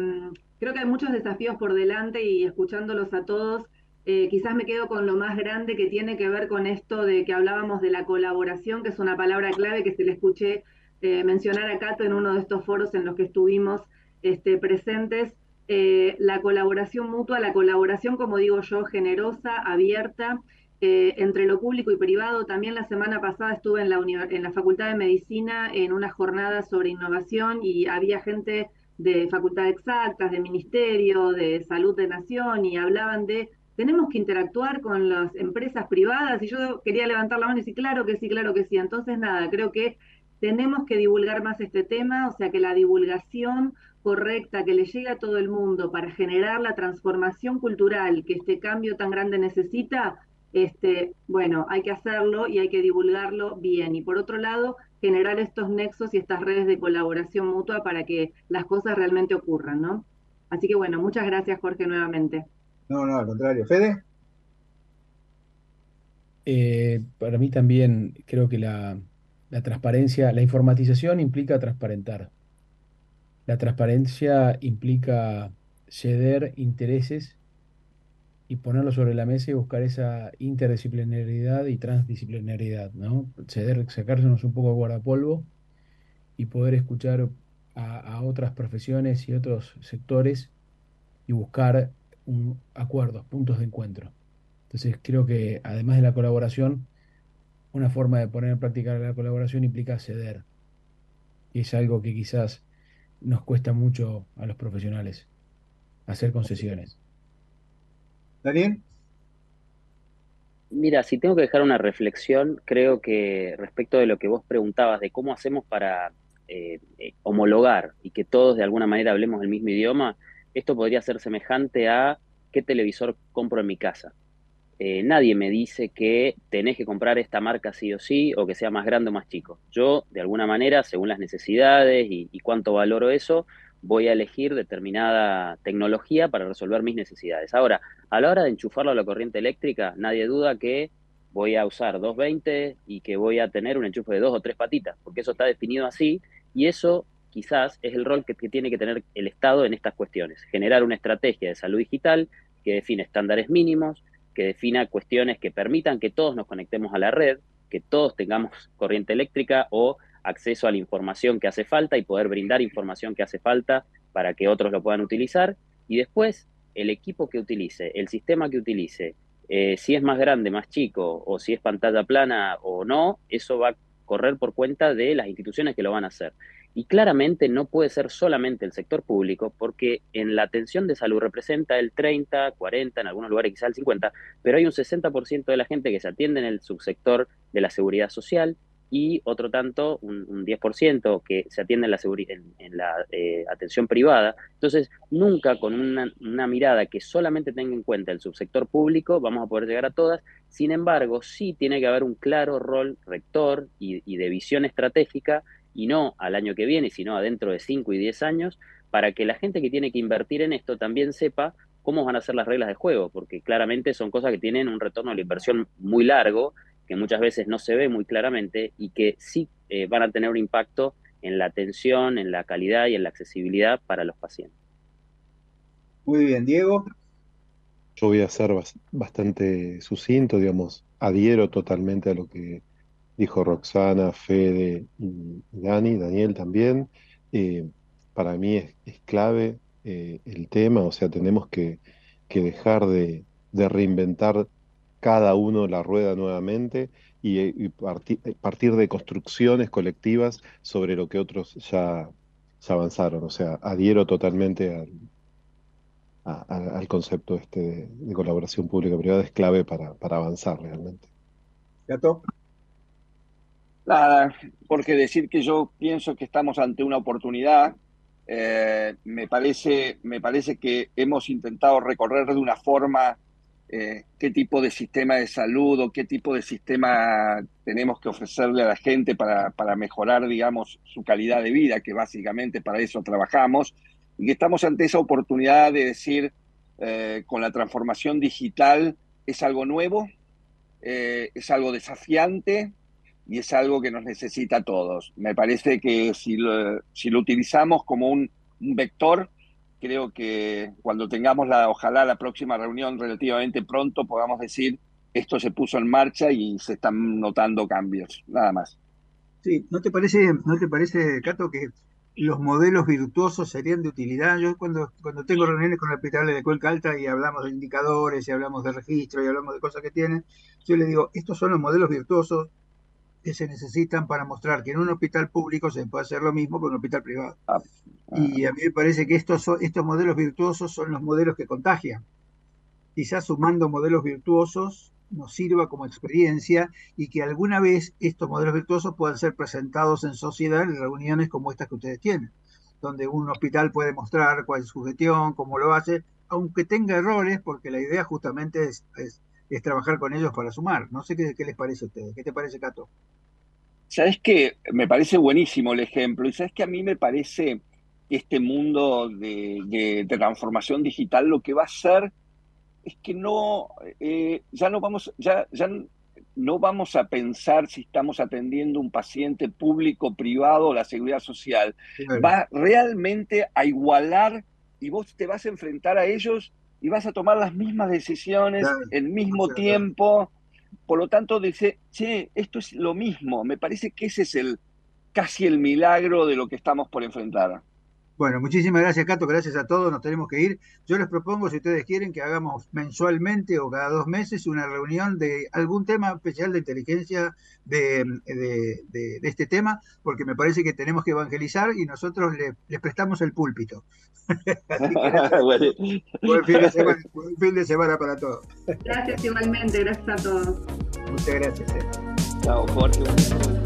creo que hay muchos desafíos por delante y escuchándolos a todos, eh, quizás me quedo con lo más grande que tiene que ver con esto de que hablábamos de la colaboración, que es una palabra clave que se le escuché eh, mencionar a Cato en uno de estos foros en los que estuvimos este, presentes, eh, la colaboración mutua, la colaboración, como digo yo, generosa, abierta, eh, entre lo público y privado. También la semana pasada estuve en la, en la Facultad de Medicina en una jornada sobre innovación y había gente de Facultad Exactas, de Ministerio, de Salud de Nación y hablaban de tenemos que interactuar con las empresas privadas y yo quería levantar la mano y decir, claro que sí, claro que sí. Entonces, nada, creo que tenemos que divulgar más este tema, o sea que la divulgación correcta que le llegue a todo el mundo para generar la transformación cultural que este cambio tan grande necesita, este, bueno, hay que hacerlo y hay que divulgarlo bien. Y por otro lado, generar estos nexos y estas redes de colaboración mutua para que las cosas realmente ocurran, ¿no? Así que bueno, muchas gracias Jorge nuevamente. No, no, al contrario. Fede. Eh, para mí también creo que la, la transparencia, la informatización implica transparentar. La transparencia implica ceder intereses y ponerlo sobre la mesa y buscar esa interdisciplinariedad y transdisciplinariedad, ¿no? Ceder, sacársenos un poco de guardapolvo y poder escuchar a, otras profesiones y otros sectores y buscar acuerdos, puntos de encuentro. Entonces creo que además de la colaboración, una forma de poner en práctica la colaboración implica ceder. Y es algo que quizás nos cuesta mucho a los profesionales, hacer concesiones. Daniel. Mira, si tengo que dejar una reflexión, creo que respecto de lo que vos preguntabas, de cómo hacemos para eh, eh, homologar y que todos de alguna manera hablemos el mismo idioma, esto podría ser semejante a qué televisor compro en mi casa. Eh, nadie me dice que tenés que comprar esta marca sí o sí, o que sea más grande o más chico. Yo, de alguna manera, según las necesidades y, cuánto valoro eso, voy a elegir determinada tecnología para resolver mis necesidades. Ahora, a la hora de enchufarlo a la corriente eléctrica, nadie duda que voy a usar 220 y que voy a tener un enchufe de dos o tres patitas, porque eso está definido así y eso quizás es el rol que tiene que tener el Estado en estas cuestiones, generar una estrategia de salud digital que define estándares mínimos, que defina cuestiones que permitan que todos nos conectemos a la red, que todos tengamos corriente eléctrica o acceso a la información que hace falta y poder brindar información que hace falta para que otros lo puedan utilizar. Y después, el equipo que utilice, el sistema que utilice, eh, si es más grande, más chico, o si es pantalla plana o no, eso va a correr por cuenta de las instituciones que lo van a hacer. Y claramente no puede ser solamente el sector público, porque en la atención de salud representa el 30, 40, en algunos lugares quizá el 50, pero hay un 60% de la gente que se atiende en el subsector de la seguridad social y otro tanto, un, 10% que se atiende en la, en, la eh, atención privada. Entonces, nunca con una, mirada que solamente tenga en cuenta el subsector público vamos a poder llegar a todas. Sin embargo, sí tiene que haber un claro rol rector y, de visión estratégica y no al año que viene, sino a dentro de 5 y 10 años, para que la gente que tiene que invertir en esto también sepa cómo van a ser las reglas de juego, porque claramente son cosas que tienen un retorno de la inversión muy largo, que muchas veces no se ve muy claramente y que sí eh, van a tener un impacto en la atención, en la calidad y en la accesibilidad para los pacientes. Muy bien, Diego. Yo voy a ser bastante sucinto, digamos. adhiero totalmente a lo que dijo Roxana, Fede y Dani, Daniel también. Eh, para mí es, clave eh, el tema, o sea, tenemos que, dejar de, reinventar cada uno la rueda nuevamente y, partir de construcciones colectivas sobre lo que otros ya, avanzaron. O sea, adhiero totalmente al, concepto este de, colaboración pública-privada, es clave para, para avanzar realmente. ¿Gato? Nada, porque decir que yo pienso que estamos ante una oportunidad, eh, me, parece, me parece que hemos intentado recorrer de una forma eh, qué tipo de sistema de salud o qué tipo de sistema tenemos que ofrecerle a la gente para, para mejorar, digamos, su calidad de vida, que básicamente para eso trabajamos, y que estamos ante esa oportunidad de decir, eh, con la transformación digital, es algo nuevo, es algo desafiante, y es algo que nos necesita a todos. Me parece que si lo, si lo utilizamos como un, vector, creo que cuando tengamos la, ojalá la próxima reunión relativamente pronto, podamos decir esto se puso en marcha y se están notando cambios, nada más. Sí, ¿no te parece, no te parece, Cato, que los modelos virtuosos serían de utilidad? Yo cuando, cuando tengo reuniones con el hospital de Cuenca Alta y hablamos de indicadores y hablamos de registro y hablamos de cosas que tienen, yo le digo, estos son los modelos virtuosos que se necesitan para mostrar que en un hospital público se puede hacer lo mismo que en un hospital privado. Ah, y a mí me parece que estos, estos modelos virtuosos son los modelos que contagian. Quizás sumando modelos virtuosos nos sirva como experiencia y que alguna vez estos modelos virtuosos puedan ser presentados en sociedad en reuniones como estas que ustedes tienen, donde un hospital puede mostrar cuál es su gestión, cómo lo hace, aunque tenga errores, porque la idea justamente es, es, trabajar con ellos para sumar. No sé qué, qué les parece a ustedes. ¿Qué te parece, Cato? Sabes que me parece buenísimo el ejemplo y sabes que a mí me parece que este mundo de, transformación digital lo que va a hacer es que no eh, ya no vamos ya ya no vamos a pensar si estamos atendiendo un paciente público, privado o la seguridad social. Va realmente a igualar y vos te vas a enfrentar a ellos y vas a tomar las mismas decisiones en mismo tiempo. Por lo tanto, dice, che, esto es lo mismo. Me parece que ese es el casi el milagro de lo que estamos por enfrentar. Bueno, muchísimas gracias, Cato. Gracias a todos. Nos tenemos que ir. Yo les propongo, si ustedes quieren, que hagamos mensualmente o cada dos meses una reunión de algún tema especial de inteligencia de, este tema, porque me parece que tenemos que evangelizar y nosotros les prestamos el púlpito. buen, fin de semana, buen fin de semana para todos. Gracias igualmente. Gracias a todos. Muchas gracias. Eh. Chao, Jorge.